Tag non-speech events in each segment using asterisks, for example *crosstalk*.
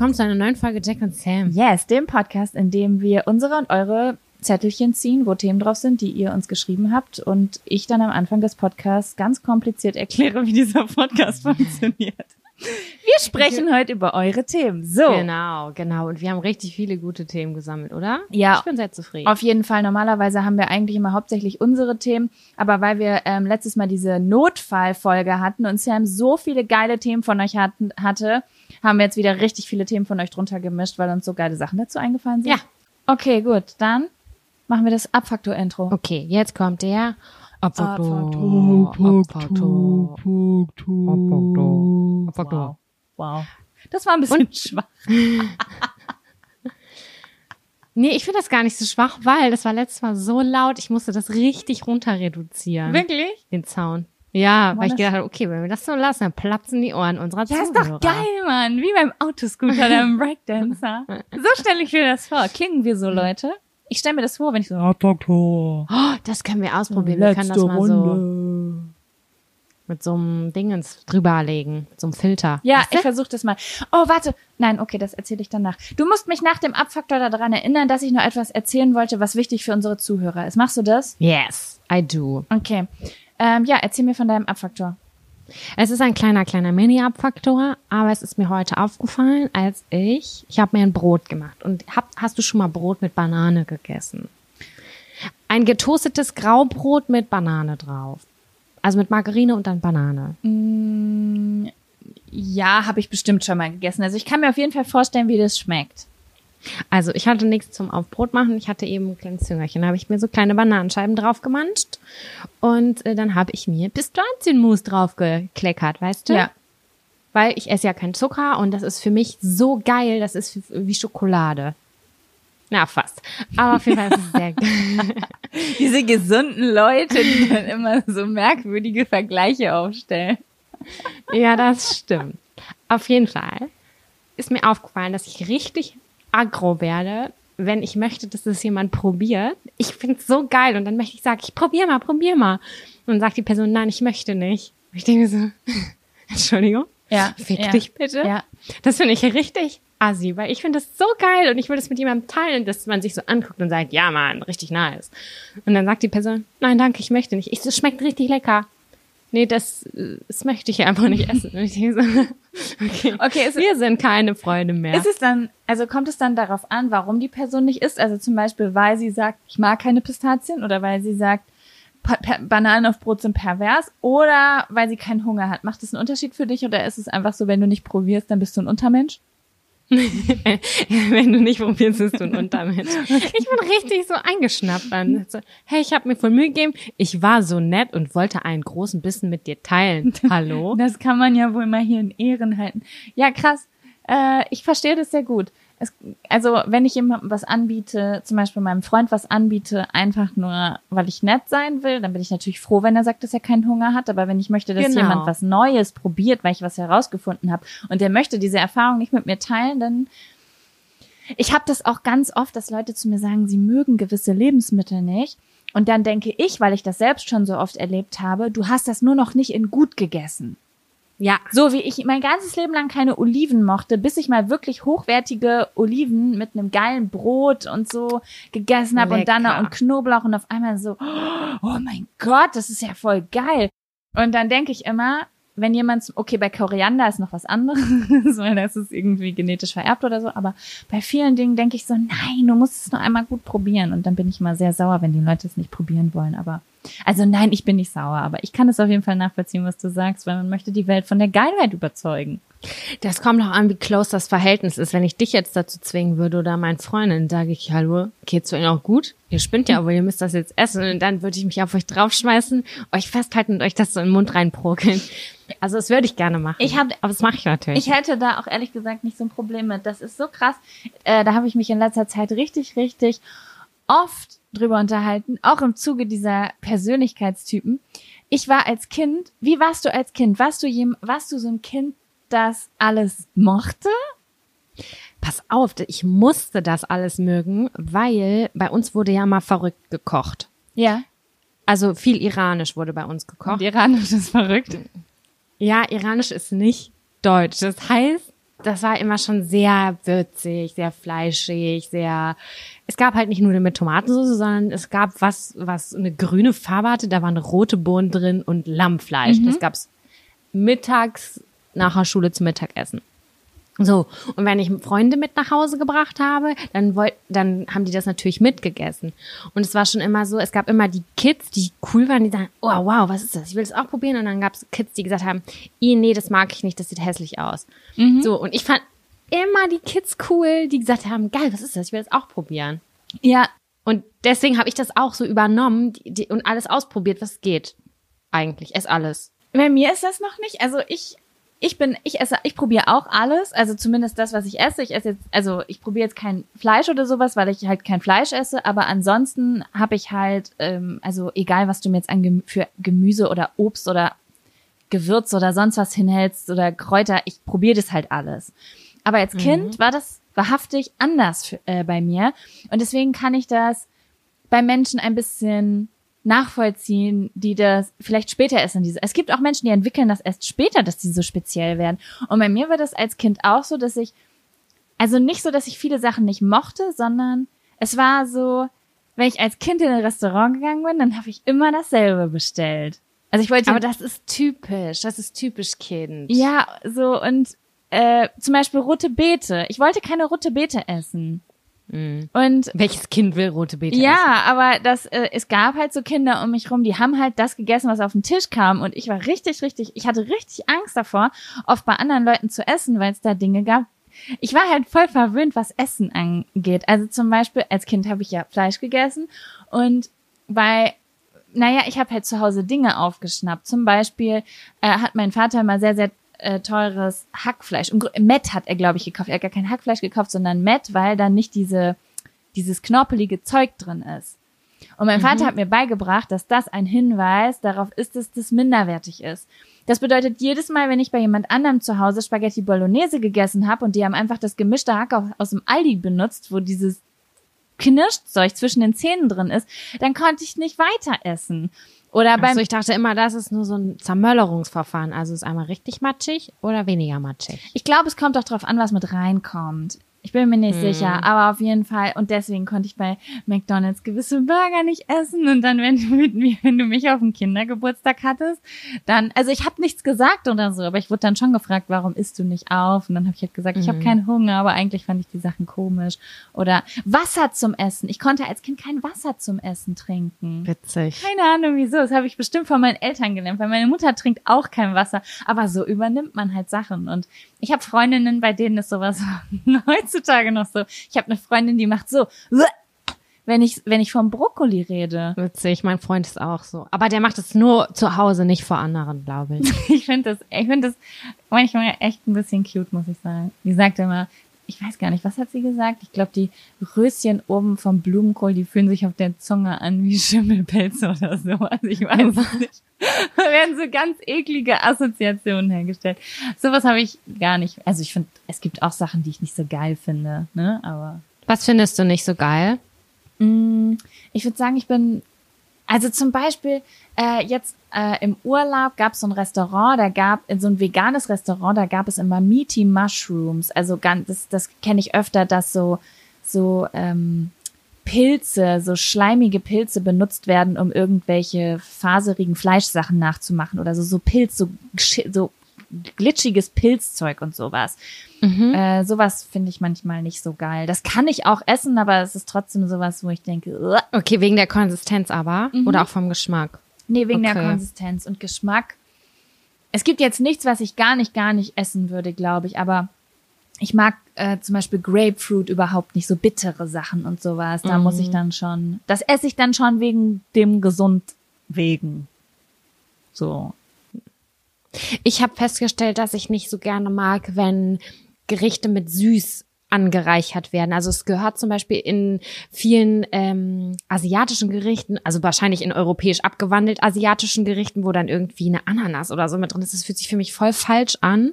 willkommen zu einer neuen Folge Jack und Sam. Yes, dem Podcast, in dem wir unsere und eure Zettelchen ziehen, wo Themen drauf sind, die ihr uns geschrieben habt und ich dann am Anfang des Podcasts ganz kompliziert erkläre, wie dieser Podcast funktioniert. Wir sprechen heute über eure Themen. So. Genau, genau. Und wir haben richtig viele gute Themen gesammelt, oder? Ja. Ich bin sehr zufrieden. Auf jeden Fall. Normalerweise haben wir eigentlich immer hauptsächlich unsere Themen, aber weil wir ähm, letztes Mal diese Notfallfolge hatten und Sam so viele geile Themen von euch hatten, hatte, haben wir jetzt wieder richtig viele Themen von euch drunter gemischt, weil uns so geile Sachen dazu eingefallen sind. Ja. Okay, gut. Dann machen wir das Abfaktor-Intro. Okay, jetzt kommt der Abfaktor, Abfaktor, Abfaktor, Abfaktor. Wow. Das war ein bisschen schwach. *laughs* Nee, ich finde das gar nicht so schwach, weil das war letztes Mal so laut, ich musste das richtig runter reduzieren. Wirklich? Den Sound. Ja, weil ich das- gedacht habe, okay, wenn wir das so lassen, dann platzen die Ohren unserer Ja, ist Zuhörer. doch geil, Mann. Wie beim Autoscooter, beim *laughs* Breakdancer. So stelle ich mir das vor. Klingen wir so, Leute? Ich stelle mir das vor, wenn ich so, Oh, das können wir ausprobieren. Wir können das mal so mit so einem Dingens drüberlegen, mit so einem Filter. Ja, ich versuche das mal. Oh, warte. Nein, okay, das erzähle ich danach. Du musst mich nach dem Abfaktor daran erinnern, dass ich noch etwas erzählen wollte, was wichtig für unsere Zuhörer ist. Machst du das? Yes, I do. Okay. Ähm, ja, erzähl mir von deinem Abfaktor. Es ist ein kleiner, kleiner Mini-Abfaktor, aber es ist mir heute aufgefallen, als ich, ich habe mir ein Brot gemacht. Und hab, hast du schon mal Brot mit Banane gegessen? Ein getoastetes Graubrot mit Banane drauf. Also mit Margarine und dann Banane. Ja, habe ich bestimmt schon mal gegessen. Also ich kann mir auf jeden Fall vorstellen, wie das schmeckt. Also ich hatte nichts zum Aufbrot machen. Ich hatte eben ein kleines Züngerchen. Da habe ich mir so kleine Bananenscheiben drauf gemanscht. Und äh, dann habe ich mir Pistazienmus drauf gekleckert, weißt du? Ja. Weil ich esse ja keinen Zucker und das ist für mich so geil. Das ist wie Schokolade. Na, fast. Aber auf jeden Fall ist es sehr *laughs* geil. Diese gesunden Leute, die dann immer so merkwürdige Vergleiche aufstellen. Ja, das stimmt. Auf jeden Fall ist mir aufgefallen, dass ich richtig aggro werde, wenn ich möchte, dass das jemand probiert. Ich find's so geil und dann möchte ich sagen, ich probier mal, probier mal. Und dann sagt die Person, nein, ich möchte nicht. Und ich denke so, *laughs* Entschuldigung, Ja. fick ja. dich bitte. Ja. Das finde ich richtig assi, weil ich finde das so geil und ich will das mit jemandem teilen, dass man sich so anguckt und sagt, ja Mann, richtig nice. Und dann sagt die Person, nein, danke, ich möchte nicht. Ich, das schmeckt richtig lecker. Nee, das, das möchte ich einfach nicht essen. Und *laughs* ich denke so, *laughs* okay, Okay, ist, wir sind keine Freunde mehr. ist es dann, also kommt es dann darauf an, warum die Person nicht isst? Also zum Beispiel, weil sie sagt, ich mag keine Pistazien oder weil sie sagt, Bananen auf Brot sind pervers oder weil sie keinen Hunger hat. Macht das einen Unterschied für dich oder ist es einfach so, wenn du nicht probierst, dann bist du ein Untermensch? *laughs* Wenn du nicht probierst, bist du ein Untermensch. Ich bin richtig so eingeschnappt dann. So, hey, ich habe mir voll Mühe gegeben. Ich war so nett und wollte einen großen Bissen mit dir teilen. *laughs* Hallo? Das kann man ja wohl mal hier in Ehren halten. Ja, krass. Äh, ich verstehe das sehr gut. Es, also, wenn ich jemandem was anbiete, zum Beispiel meinem Freund was anbiete, einfach nur, weil ich nett sein will, dann bin ich natürlich froh, wenn er sagt, dass er keinen Hunger hat. Aber wenn ich möchte, dass Genau. jemand was Neues probiert, weil ich was herausgefunden habe und der möchte diese Erfahrung nicht mit mir teilen, dann ich habe das auch ganz oft, dass Leute zu mir sagen, sie mögen gewisse Lebensmittel nicht. Und dann denke ich, weil ich das selbst schon so oft erlebt habe, du hast das nur noch nicht in gut gegessen. Ja. So wie ich mein ganzes Leben lang keine Oliven mochte, bis ich mal wirklich hochwertige Oliven mit einem geilen Brot und so gegessen habe und dann und Knoblauch und auf einmal so, oh mein Gott, das ist ja voll geil. Und dann denke ich immer, wenn jemand, okay, bei Koriander ist noch was anderes, *laughs* weil das ist irgendwie genetisch vererbt oder so, aber bei vielen Dingen denke ich so, nein, du musst es nur einmal gut probieren. Und dann bin ich immer sehr sauer, wenn die Leute es nicht probieren wollen. Aber, also nein, ich bin nicht sauer, aber ich kann es auf jeden Fall nachvollziehen, was du sagst, weil man möchte die Welt von der Geilheit überzeugen. Das kommt auch an, wie close das Verhältnis ist. Wenn ich dich jetzt dazu zwingen würde oder mein Freundin, sage ich, hallo, geht's euch auch gut? Ihr spinnt ja, aber ihr müsst das jetzt essen. Und dann würde ich mich auf euch draufschmeißen, euch festhalten und euch das so in den Mund reinprokeln. Also das würde ich gerne machen. Ich hab- aber das mache ich natürlich. Ich hätte da auch ehrlich gesagt nicht so ein Problem mit. Das ist so krass. Äh, da habe ich mich in letzter Zeit richtig, richtig oft drüber unterhalten, auch im Zuge dieser Persönlichkeitstypen. Ich war als Kind, wie warst du als Kind? Warst du jem, warst du so ein Kind, das alles mochte? Pass auf, ich musste das alles mögen, weil bei uns wurde ja mal verrückt gekocht. Ja. Also viel iranisch wurde bei uns gekocht. Und Iranisch ist verrückt. Ja, iranisch ist nicht deutsch. Das heißt, das war immer schon sehr würzig, sehr fleischig, sehr. Es gab halt nicht nur mit Tomatensauce, sondern es gab was, was eine grüne Farbe hatte. Da waren rote Bohnen drin und Lammfleisch. Mhm. Das gab's mittags nach der Schule zum Mittagessen. So, und wenn ich Freunde mit nach Hause gebracht habe, dann wollt, dann haben die das natürlich mitgegessen. Und es war schon immer so, es gab immer die Kids, die cool waren, die sagen, oh wow, was ist das? Ich will das auch probieren. Und dann gab es Kids, die gesagt haben, "Ih, nee, das mag ich nicht, das sieht hässlich aus. So, und ich fand immer die Kids cool, die gesagt haben, geil, was ist das? Ich will das auch probieren. Ja, Und deswegen habe ich das auch so übernommen die, die, und alles ausprobiert, was geht. Eigentlich, ess alles. Bei mir ist das noch nicht. Also ich, ich bin, ich esse, ich probiere auch alles. Also zumindest das, was ich esse. Ich esse jetzt, also ich probiere jetzt kein Fleisch oder sowas, weil ich halt kein Fleisch esse. Aber ansonsten habe ich halt, ähm, also egal, was du mir jetzt an Gemü für Gemüse oder Obst oder Gewürz oder sonst was hinhältst oder Kräuter, ich probiere das halt alles. Aber als Kind war das wahrhaftig anders für, äh, bei mir. Und deswegen kann ich das bei Menschen ein bisschen nachvollziehen, die das vielleicht später essen. Diese. Es gibt auch Menschen, die entwickeln das erst später, dass die so speziell werden. Und bei mir war das als Kind auch so, dass ich, also nicht so, dass ich viele Sachen nicht mochte, sondern es war so, wenn ich als Kind in ein Restaurant gegangen bin, dann habe ich immer dasselbe bestellt. Also ich wollte Aber das ist typisch, das ist typisch Kind. ja so und äh, zum Beispiel rote Beete. Ich wollte keine rote Beete essen. Und Welches Kind will rote Beete essen? ja, aber das, äh, es gab halt so Kinder um mich rum, die haben halt das gegessen, was auf den Tisch kam. Und ich war richtig, richtig, ich hatte richtig Angst davor, oft bei anderen Leuten zu essen, weil es da Dinge gab. Ich war halt voll verwöhnt, was Essen angeht. Also zum Beispiel, als Kind habe ich ja Fleisch gegessen und bei naja, ich habe halt zu Hause Dinge aufgeschnappt. Zum Beispiel äh, hat mein Vater mal sehr, sehr äh, teures Hackfleisch. Gru- Met hat er, glaube ich, gekauft. Er hat gar kein Hackfleisch gekauft, sondern Met, weil da nicht diese, dieses knorpelige Zeug drin ist. Und mein Vater hat mir beigebracht, dass das ein Hinweis darauf ist, dass das minderwertig ist. Das bedeutet, jedes Mal, wenn ich bei jemand anderem zu Hause Spaghetti Bolognese gegessen habe und die haben einfach das gemischte Hack aus, aus dem Aldi benutzt, wo dieses Knirschzeug zwischen den Zähnen drin ist, dann konnte ich nicht weiter essen. Oder beim Also ich dachte immer, das ist nur so ein Zermöllerungsverfahren. Also ist einmal richtig matschig oder weniger matschig. Ich glaube, es kommt doch drauf an, was mit reinkommt. Ich bin mir nicht sicher, aber auf jeden Fall. Und deswegen konnte ich bei McDonalds gewisse Burger nicht essen. Und dann, wenn du mit mir, wenn du mich auf dem Kindergeburtstag hattest, dann, also ich habe nichts gesagt oder so, aber ich wurde dann schon gefragt, warum isst du nicht auf? Und dann habe ich halt gesagt, ich habe keinen Hunger, aber eigentlich fand ich die Sachen komisch. Oder Wasser zum Essen. Ich konnte als Kind kein Wasser zum Essen trinken. Witzig. Keine Ahnung wieso. Das habe ich bestimmt von meinen Eltern gelernt, weil meine Mutter trinkt auch kein Wasser. Aber so übernimmt man halt Sachen. Und ich habe Freundinnen, bei denen ist sowas *laughs* heutzutage noch so. Ich habe eine Freundin, die macht so, wenn ich, wenn ich vom Brokkoli rede. Witzig, mein Freund ist auch so. Aber der macht es nur zu Hause, nicht vor anderen, glaube ich. *laughs* Ich finde das, ich finde das manchmal echt ein bisschen cute, muss ich sagen. Die sagt immer, ich weiß gar nicht, was hat sie gesagt? Ich glaube, die Röschen oben vom Blumenkohl, die fühlen sich auf der Zunge an wie *laughs* Schimmelpelze oder so. Also ich weiß es nicht. Da werden so ganz eklige Assoziationen hergestellt. Sowas habe ich gar nicht. Also ich finde, es gibt auch Sachen, die ich nicht so geil finde, ne? Aber Was findest du nicht so geil? Mm, Ich würde sagen, ich bin, also zum Beispiel äh, jetzt äh, im Urlaub gab es so ein Restaurant, da gab so ein veganes Restaurant, da gab es immer Meaty Mushrooms. Also ganz, das, das kenne ich öfter, dass so so ähm, Pilze, so schleimige Pilze benutzt werden, um irgendwelche faserigen Fleischsachen nachzumachen oder so so Pilz, so so glitschiges Pilzzeug und sowas. Äh, sowas finde ich manchmal nicht so geil. Das kann ich auch essen, aber es ist trotzdem sowas, wo ich denke, "Uah." Okay, wegen der Konsistenz aber oder auch vom Geschmack. nee, wegen der Okay. Konsistenz und Geschmack. Es gibt jetzt nichts, was ich gar nicht, gar nicht essen würde, glaube ich, aber ich mag äh, zum Beispiel Grapefruit überhaupt nicht, so bittere Sachen und sowas. Da muss ich dann schon, das esse ich dann schon wegen dem gesund wegen. So. Ich habe festgestellt, dass ich nicht so gerne mag, wenn Gerichte mit süß angereichert werden. Also es gehört zum Beispiel in vielen ähm, asiatischen Gerichten, also wahrscheinlich in europäisch abgewandelt asiatischen Gerichten, wo dann irgendwie eine Ananas oder so mit drin ist. Das fühlt sich für mich voll falsch an.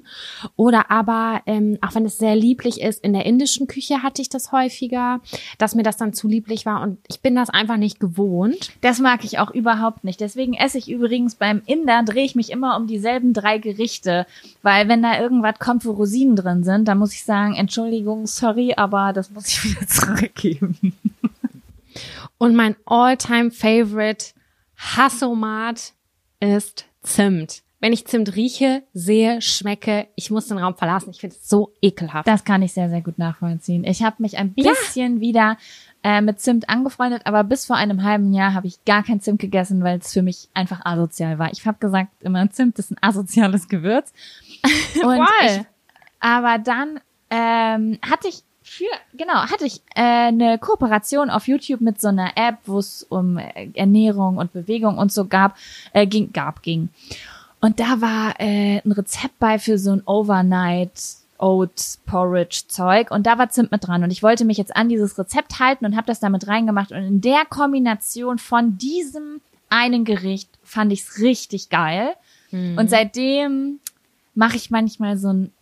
Oder aber, ähm, auch wenn es sehr lieblich ist, in der indischen Küche hatte ich das häufiger, dass mir das dann zu lieblich war und ich bin das einfach nicht gewohnt. Das mag ich auch überhaupt nicht. Deswegen esse ich übrigens beim Inder, drehe ich mich immer um dieselben drei Gerichte. Weil wenn da irgendwas kommt, wo Rosinen drin sind, dann muss ich sagen, Entschuldigung, sorry, aber das muss ich *laughs* wieder zurückgeben. Und mein all-time favorite Hassomat ist Zimt. Wenn ich Zimt rieche, sehe, schmecke, ich muss den Raum verlassen. Ich finde es so ekelhaft. Das kann ich sehr, sehr gut nachvollziehen. Ich habe mich ein bisschen ja. wieder äh, mit Zimt angefreundet, aber bis vor einem halben Jahr habe ich gar kein Zimt gegessen, weil es für mich einfach asozial war. Ich habe gesagt immer, Zimt ist ein asoziales Gewürz. *laughs* Und ich, aber dann ähm, hatte ich für, genau, hatte ich äh, eine Kooperation auf YouTube mit so einer App, wo es um äh, Ernährung und Bewegung und so gab, äh, ging, gab, ging. Und da war äh, ein Rezept bei für so ein Overnight Oat Porridge Zeug und da war Zimt mit dran und ich wollte mich jetzt an dieses Rezept halten und habe das damit reingemacht und in der Kombination von diesem einen Gericht fand ich es richtig geil mhm. und seitdem mache ich manchmal so ein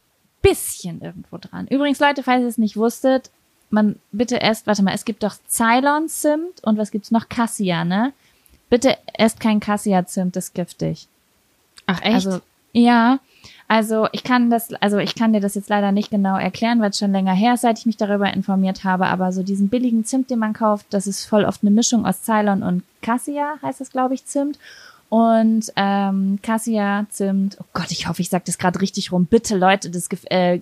bisschen irgendwo dran. Übrigens, Leute, falls ihr es nicht wusstet, man bitte esst, warte mal, es gibt doch Ceylon Zimt und was gibt's noch? Cassia, ne? Bitte esst kein Cassia Zimt, das ist giftig. Ach echt? Also, ja. Also ich kann das, also ich kann dir das jetzt leider nicht genau erklären, weil es schon länger her ist, seit ich mich darüber informiert habe. Aber so diesen billigen Zimt, den man kauft, das ist voll oft eine Mischung aus Ceylon und Cassia, heißt das, glaube ich, Zimt. Und ähm, Cassia, Zimt, oh Gott, ich hoffe, ich sage das gerade richtig rum. Bitte, Leute, das äh,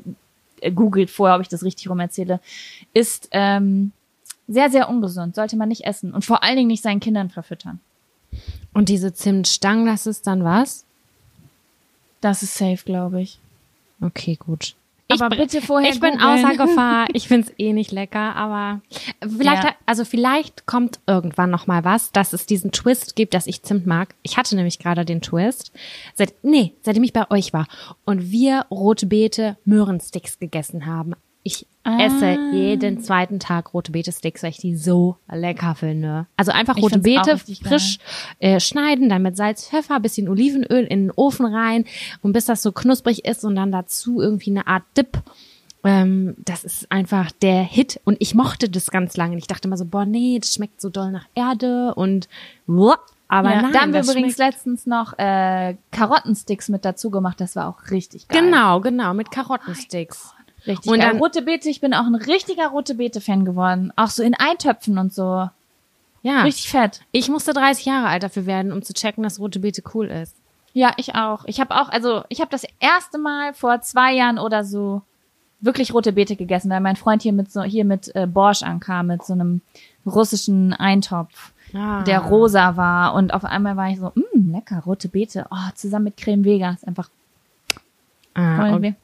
googelt vorher, ob ich das richtig rum erzähle. Ist ähm, sehr, sehr ungesund. Sollte man nicht essen. Und vor allen Dingen nicht seinen Kindern verfüttern. Und diese Zimtstangen, das ist dann was? Das ist safe, glaube ich. Okay, gut. Aber bitte vorher. Ich bin außer Gefahr. *laughs* Ich find's eh nicht lecker, aber vielleicht, ja. also vielleicht kommt irgendwann noch mal was, dass es diesen Twist gibt, dass ich Zimt mag. Ich hatte nämlich gerade den Twist, seit nee, seitdem ich bei euch war und wir rote Beete Möhrensticks gegessen haben. Ich ah. esse jeden zweiten Tag rote Beete-Sticks, weil ich die so lecker finde. Also einfach rote Beete frisch äh, schneiden, dann mit Salz, Pfeffer, bisschen Olivenöl in den Ofen rein und bis das so knusprig ist und dann dazu irgendwie eine Art Dip. Ähm, das ist einfach der Hit und ich mochte das ganz lange. Ich dachte immer so, boah, nee, das schmeckt so doll nach Erde und wupp, aber ja, nein, da haben wir übrigens letztens noch äh, Karottensticks mit dazu gemacht. Das war auch richtig geil. Genau, genau, mit Karottensticks. Oh Richtig. Und dann rote Beete, ich bin auch ein richtiger rote Beete-Fan geworden. Auch so in Eintöpfen und so. Ja. Richtig fett. Ich musste 30 Jahre alt dafür werden, um zu checken, dass rote Beete cool ist. Ja, ich auch. Ich habe auch, also ich habe das erste Mal vor zwei Jahren oder so wirklich rote Beete gegessen, weil mein Freund hier mit so hier mit äh, Borsch ankam mit so einem russischen Eintopf, ah. der rosa war und auf einmal war ich so, mh, lecker rote Beete, oh, zusammen mit Creme Vega, ist einfach. Ah, okay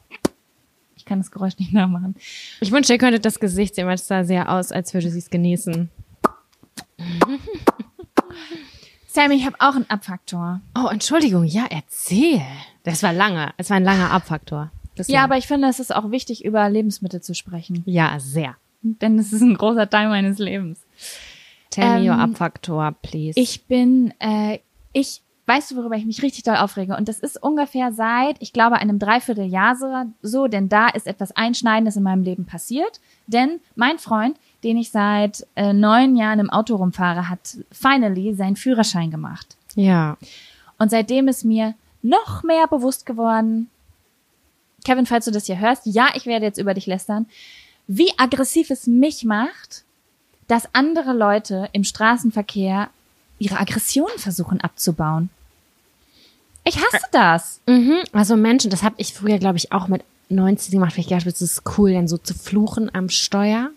kann das Geräusch nicht *laughs* nachmachen. Ich wünschte, ihr könntet das Gesicht sehen, weil es sah sehr aus, als würde sie es genießen. *laughs* Sammy, ich habe auch einen Abfaktor. Oh, Entschuldigung, ja, erzähl. Das war lange. Es war ein langer Abfaktor. Ja, aber ich finde, es ist auch wichtig, über Lebensmittel zu sprechen. Ja, sehr. Denn es ist ein großer Teil meines Lebens. Tell ähm, me your Abfaktor, please. Ich bin, äh, ich weißt du, worüber ich mich richtig doll aufrege? Und das ist ungefähr seit, ich glaube, einem Dreivierteljahr so, denn da ist etwas Einschneidendes in meinem Leben passiert. Denn mein Freund, den ich seit äh, neun Jahren im Auto rumfahre, hat finally seinen Führerschein gemacht. Ja. Und seitdem ist mir noch mehr bewusst geworden, Kevin, falls du das hier hörst, ja, ich werde jetzt über dich lästern, wie aggressiv es mich macht, dass andere Leute im Straßenverkehr ihre Aggressionen versuchen abzubauen. Ich hasse das. Mhm. Also Menschen, das habe ich früher, glaube ich, auch mit 19 gemacht, weil ich gedacht es ist cool, dann so zu fluchen am Steuer.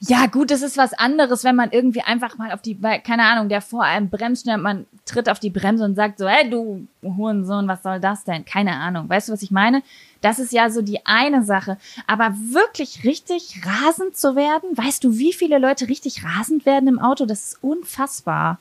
Ja, gut, das ist was anderes, wenn man irgendwie einfach mal auf die, keine Ahnung, der vor einem bremst, man tritt auf die Bremse und sagt so, hey, du Hurensohn, was soll das denn? Keine Ahnung. Weißt du, was ich meine? Das ist ja so die eine Sache. Aber wirklich richtig rasend zu werden, weißt du, wie viele Leute richtig rasend werden im Auto? Das ist unfassbar.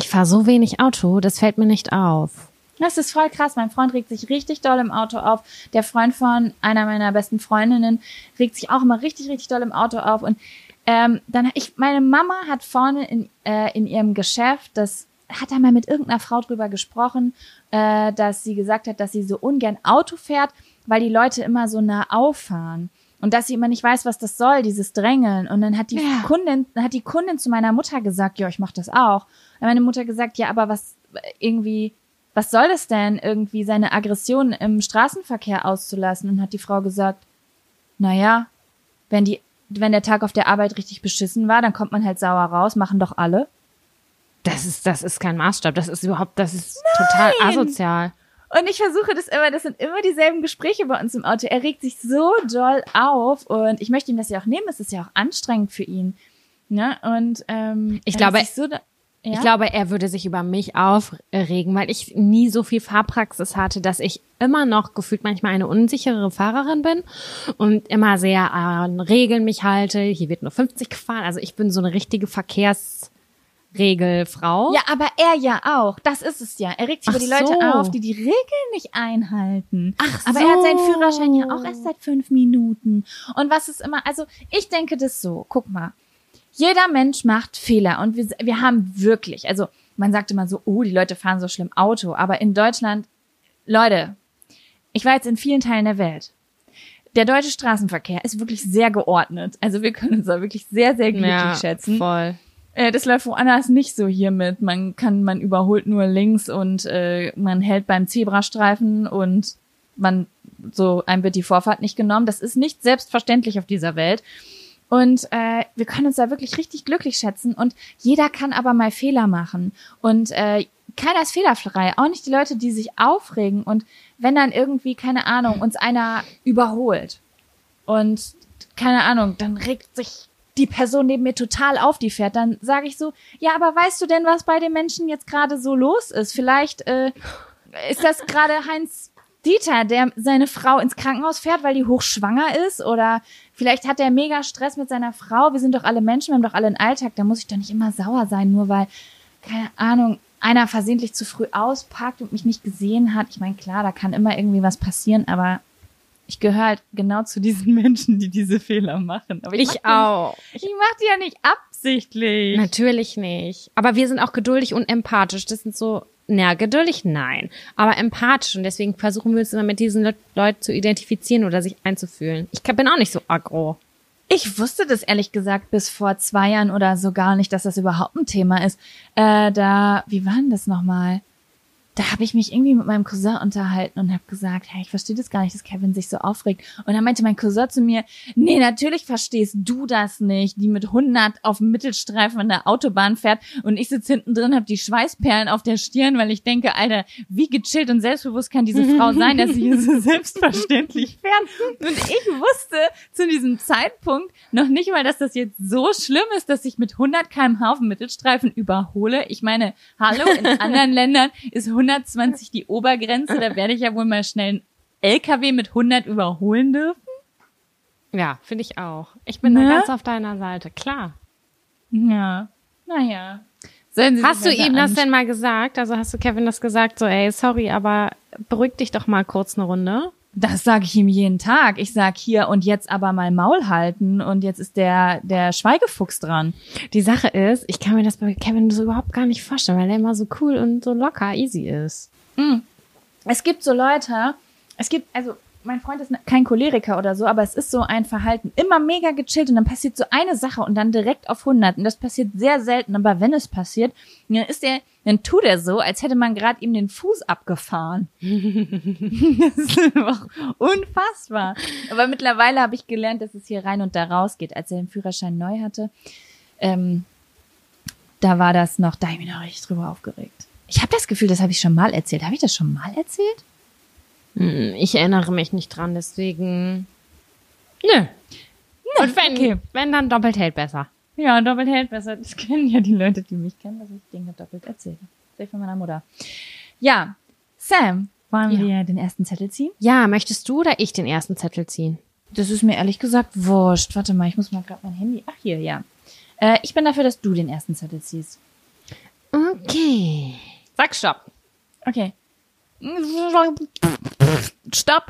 Ich fahre so wenig Auto, das fällt mir nicht auf. Das ist voll krass. Mein Freund regt sich richtig doll im Auto auf. Der Freund von einer meiner besten Freundinnen regt sich auch immer richtig, richtig doll im Auto auf. Und ähm, dann ich, meine Mama hat vorne in, äh, in ihrem Geschäft, das hat da mal mit irgendeiner Frau drüber gesprochen, äh, dass sie gesagt hat, dass sie so ungern Auto fährt, weil die Leute immer so nah auffahren. Und dass sie immer nicht weiß, was das soll, dieses Drängeln. Und dann hat die Ja. Kundin, hat die Kundin zu meiner Mutter gesagt, ja, ich mach das auch. Und meine Mutter gesagt, ja, aber was irgendwie, was soll das denn, irgendwie seine Aggression im Straßenverkehr auszulassen? Und hat die Frau gesagt, naja, wenn die, wenn der Tag auf der Arbeit richtig beschissen war, dann kommt man halt sauer raus, machen doch alle. Das ist, das ist kein Maßstab. Das ist überhaupt, das ist total asozial. Und ich versuche das immer, das sind immer dieselben Gespräche bei uns im Auto. Er regt sich so doll auf und ich möchte ihm das ja auch nehmen. Es ist ja auch anstrengend für ihn. Ne? Und ähm, Ich glaube, so ja? Ich glaube, er würde sich über mich aufregen, weil ich nie so viel Fahrpraxis hatte, dass ich immer noch gefühlt manchmal eine unsichere Fahrerin bin und immer sehr an Regeln mich halte. Hier wird nur 50 gefahren. Also ich bin so eine richtige Verkehrsregelfrau. Ja, aber er ja auch. Das ist es ja. Er regt sich über die Leute so. auf, die die Regeln nicht einhalten. Ach aber er hat seinen so. Führerschein ja auch erst seit fünf Minuten. Und was ist immer, also ich denke das so, guck mal. Jeder Mensch macht Fehler und wir, wir haben wirklich, also man sagt immer so, oh, die Leute fahren so schlimm Auto, aber in Deutschland, Leute, ich war jetzt in vielen Teilen der Welt. Der deutsche Straßenverkehr ist wirklich sehr geordnet. Also wir können uns da wirklich sehr, sehr glücklich ja, schätzen. voll. Äh, das läuft woanders nicht so hier mit. Man kann, man überholt nur links und äh, man hält beim Zebrastreifen und man so einem wird die Vorfahrt nicht genommen. Das ist nicht selbstverständlich auf dieser Welt. Und äh, wir können uns da wirklich richtig glücklich schätzen. Und jeder kann aber mal Fehler machen. Und äh, keiner ist fehlerfrei. Auch nicht die Leute, die sich aufregen. Und wenn dann irgendwie, keine Ahnung, uns einer überholt und keine Ahnung, dann regt sich die Person neben mir total auf, die fährt, dann sage ich so, ja, aber weißt du denn, was bei dem Menschen jetzt gerade so los ist? Vielleicht äh, ist das gerade Heinz Dieter, der seine Frau ins Krankenhaus fährt, weil die hochschwanger ist oder vielleicht hat er mega Stress mit seiner Frau. Wir sind doch alle Menschen, wir haben doch alle einen Alltag, da muss ich doch nicht immer sauer sein, nur weil, keine Ahnung, einer versehentlich zu früh auspackt und mich nicht gesehen hat. Ich meine, klar, da kann immer irgendwie was passieren, aber ich gehöre halt genau zu diesen *laughs* Menschen, die diese Fehler machen. Aber Ich mach die auch. Nicht, ich mach die ja nicht absichtlich. Natürlich nicht. Aber wir sind auch geduldig und empathisch. Das sind so, na, geduldig nein. Aber empathisch. Und deswegen versuchen wir uns immer mit diesen Le Leuten zu identifizieren oder sich einzufühlen. Ich bin auch nicht so aggro. Ich wusste das ehrlich gesagt bis vor zwei Jahren oder so gar nicht, dass das überhaupt ein Thema ist. Äh, da, wie war denn das nochmal? Da habe ich mich irgendwie mit meinem Cousin unterhalten und habe gesagt, hey, ich verstehe das gar nicht, dass Kevin sich so aufregt. Und dann meinte mein Cousin zu mir, nee, natürlich verstehst du das nicht, die mit 100 auf dem Mittelstreifen an der Autobahn fährt und ich sitze hinten drin, habe die Schweißperlen auf der Stirn, weil ich denke, Alter, wie gechillt und selbstbewusst kann diese Frau *laughs* sein, dass sie hier so selbstverständlich fährt. Und ich wusste zu diesem Zeitpunkt noch nicht mal, dass das jetzt so schlimm ist, dass ich mit 100 km/h auf dem Mittelstreifen überhole. Ich meine, hallo, in *laughs* anderen Ländern ist 120 die Obergrenze, da werde ich ja wohl mal schnell einen LKW mit 100 überholen dürfen. Ja, finde ich auch. Ich bin Ne? da ganz auf deiner Seite, klar. Ja, naja. Hast du mal ihm das denn mal gesagt? Also hast du Kevin das gesagt, so, ey, sorry, aber beruhig dich doch mal kurz eine Runde. Das sage ich ihm jeden Tag. Ich sag hier und jetzt aber mal Maul halten und jetzt ist der der Schweigefuchs dran. Die Sache ist, ich kann mir das bei Kevin so überhaupt gar nicht vorstellen, weil er immer so cool und so locker, easy ist. Es gibt so Leute, es gibt also mein Freund ist kein Choleriker oder so, aber es ist so ein Verhalten immer mega gechillt und dann passiert so eine Sache und dann direkt auf 100 und das passiert sehr selten, aber wenn es passiert, dann ist er dann tut er so, als hätte man gerade ihm den Fuß abgefahren. *laughs* das ist einfach unfassbar. Aber mittlerweile habe ich gelernt, dass es hier rein und da raus geht. Als er den Führerschein neu hatte, ähm, da war das noch, da habe ich mich noch richtig drüber aufgeregt. Ich habe das Gefühl, das habe ich schon mal erzählt. Habe ich das schon mal erzählt? Hm, Ich erinnere mich nicht dran, deswegen. Nö. Und wenn, okay. wenn dann doppelt hält besser. Ja, doppelt hält besser. Das kennen ja die Leute, die mich kennen, dass ich Dinge doppelt erzähle. Vielleicht von meiner Mutter. Ja, Sam, wollen Ja. wir den ersten Zettel ziehen? Ja, möchtest du oder ich den ersten Zettel ziehen? Das ist mir ehrlich gesagt wurscht. Warte mal, ich muss mal gerade mein Handy. Ach, hier, ja. Äh, ich bin dafür, dass du den ersten Zettel ziehst. Okay. Sag Stopp. Okay. Stopp.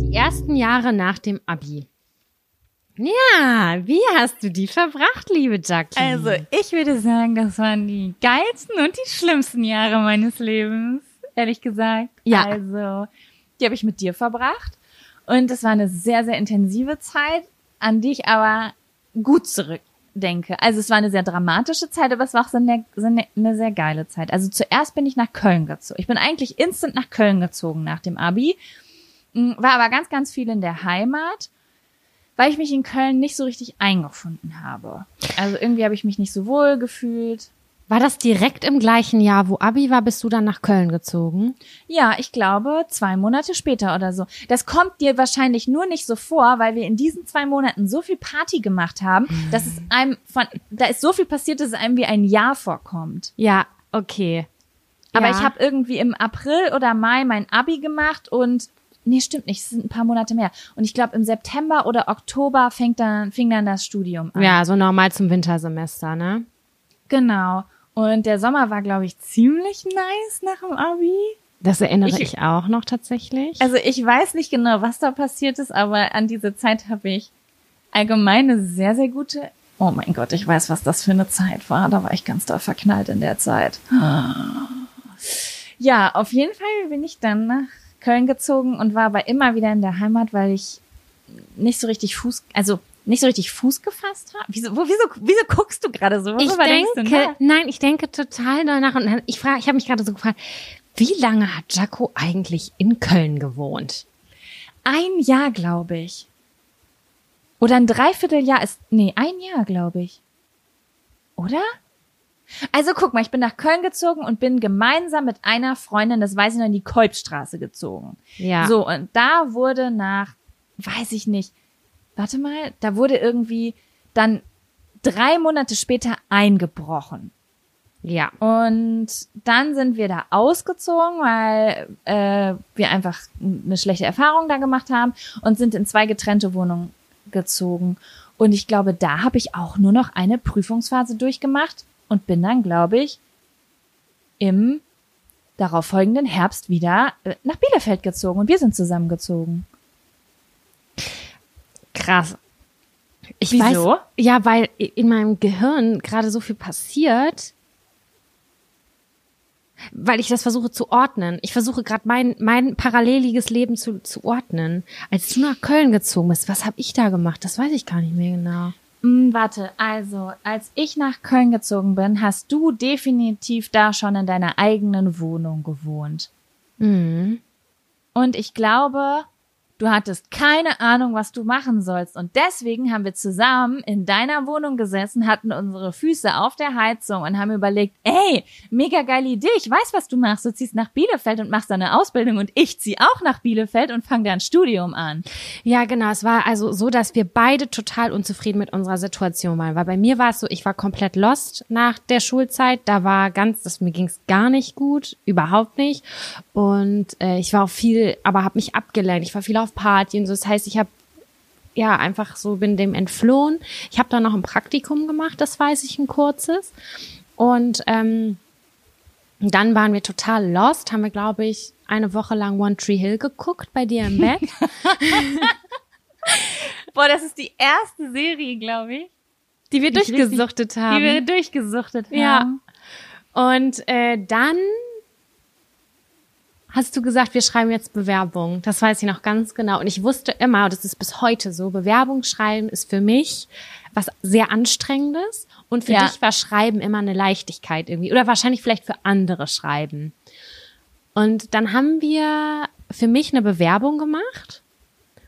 Die ersten Jahre nach dem Abi. Ja, wie hast du die verbracht, liebe Jackie? Also, ich würde sagen, das waren die geilsten und die schlimmsten Jahre meines Lebens, ehrlich gesagt. Ja. Also, die habe ich mit dir verbracht. Und es war eine sehr, sehr intensive Zeit, an die ich aber gut zurückdenke. Also, es war eine sehr dramatische Zeit, aber es war auch so eine, so eine, eine sehr geile Zeit. Also, zuerst bin ich nach Köln gezogen. Ich bin eigentlich instant nach Köln gezogen nach dem Abi. Mm, War aber ganz, ganz viel in der Heimat weil ich mich in Köln nicht so richtig eingefunden habe. Also irgendwie habe ich mich nicht so wohl gefühlt. War das direkt im gleichen Jahr, wo Abi war, bist du dann nach Köln gezogen? Ja, ich glaube, zwei Monate später oder so. Das kommt dir wahrscheinlich nur nicht so vor, weil wir in diesen zwei Monaten so viel Party gemacht haben, dass es einem von, da ist so viel passiert, dass es einem wie ein Jahr vorkommt. Ja, okay. Aber Ja. ich habe irgendwie im April oder Mai mein Abi gemacht und nee, stimmt nicht, es sind ein paar Monate mehr. Und ich glaube, im September oder Oktober fängt dann, fing dann das Studium an. Ja, so normal zum Wintersemester, ne? Genau. Und der Sommer war, glaube ich, ziemlich nice nach dem Abi. Das erinnere Ich- ich, auch noch tatsächlich. Also ich weiß nicht genau, was da passiert ist, aber an diese Zeit habe ich allgemein eine sehr, sehr gute. Oh mein Gott, ich weiß, was das für eine Zeit war. Da war ich ganz doll verknallt in der Zeit. Ja, auf jeden Fall bin ich dann nach Köln gezogen und war aber immer wieder in der Heimat, weil ich nicht so richtig Fuß, also nicht so richtig Fuß gefasst habe. Wieso, wo, wieso, wieso guckst du gerade so? ich denkst du denke, nach? nein, ich denke total danach und ich frage, ich habe mich gerade so gefragt, wie lange hat Jaco eigentlich in Köln gewohnt? Ein Jahr, glaube ich. Oder ein Dreivierteljahr ist, nee, ein Jahr, glaube ich. Oder? Also guck mal, ich bin nach Köln gezogen und bin gemeinsam mit einer Freundin, das weiß ich noch, in die Kolbstraße gezogen. Ja. So, und da wurde nach, weiß ich nicht, warte mal, da wurde irgendwie dann drei Monate später eingebrochen. Ja. Und dann sind wir da ausgezogen, weil äh, wir einfach eine schlechte Erfahrung da gemacht haben und sind in zwei getrennte Wohnungen gezogen. Und ich glaube, da habe ich auch nur noch eine Prüfungsphase durchgemacht und bin dann, glaube ich, im darauffolgenden Herbst wieder äh, nach Bielefeld gezogen und wir sind zusammengezogen. Krass. Ich Wieso? weiß, ja, weil in meinem Gehirn gerade so viel passiert, weil ich das versuche zu ordnen. Ich versuche gerade mein, mein paralleliges Leben zu, zu ordnen. Als du nach Köln gezogen bist, was habe ich da gemacht? Das weiß ich gar nicht mehr genau. Mm, warte, also, als ich nach Köln gezogen bin, hast du definitiv da schon in deiner eigenen Wohnung gewohnt. Mhm. Und ich glaube, du hattest keine Ahnung, was du machen sollst. Und deswegen haben wir zusammen in deiner Wohnung gesessen, hatten unsere Füße auf der Heizung und haben überlegt, ey, mega geile Idee, ich weiß, was du machst. Du ziehst nach Bielefeld und machst eine Ausbildung und ich zieh auch nach Bielefeld und fange da ein Studium an. Ja, genau. Es war also so, dass wir beide total unzufrieden mit unserer Situation waren. Weil bei mir war es so, ich war komplett lost nach der Schulzeit. Da war ganz, das mir ging es gar nicht gut, überhaupt nicht. Und äh, ich war auch viel, aber habe mich abgelenkt. Ich war viel auf Party und so. Das heißt, ich habe ja einfach so bin dem entflohen. Ich habe dann noch ein Praktikum gemacht, das weiß ich, ein kurzes. Und ähm, dann waren wir total lost, haben wir, glaube ich, eine Woche lang One Tree Hill geguckt bei dir im Bett. *laughs* Boah, das ist die erste Serie, glaube ich, die wir Die durchgesuchtet die haben. wir durchgesuchtet haben. Ja. Und äh, dann hast du gesagt, wir schreiben jetzt Bewerbung. Das weiß ich noch ganz genau. Und ich wusste immer, das ist bis heute so, Bewerbung schreiben ist für mich was sehr Anstrengendes. Und für Ja. dich war Schreiben immer eine Leichtigkeit irgendwie. Oder wahrscheinlich vielleicht für andere Schreiben. Und dann haben wir für mich eine Bewerbung gemacht.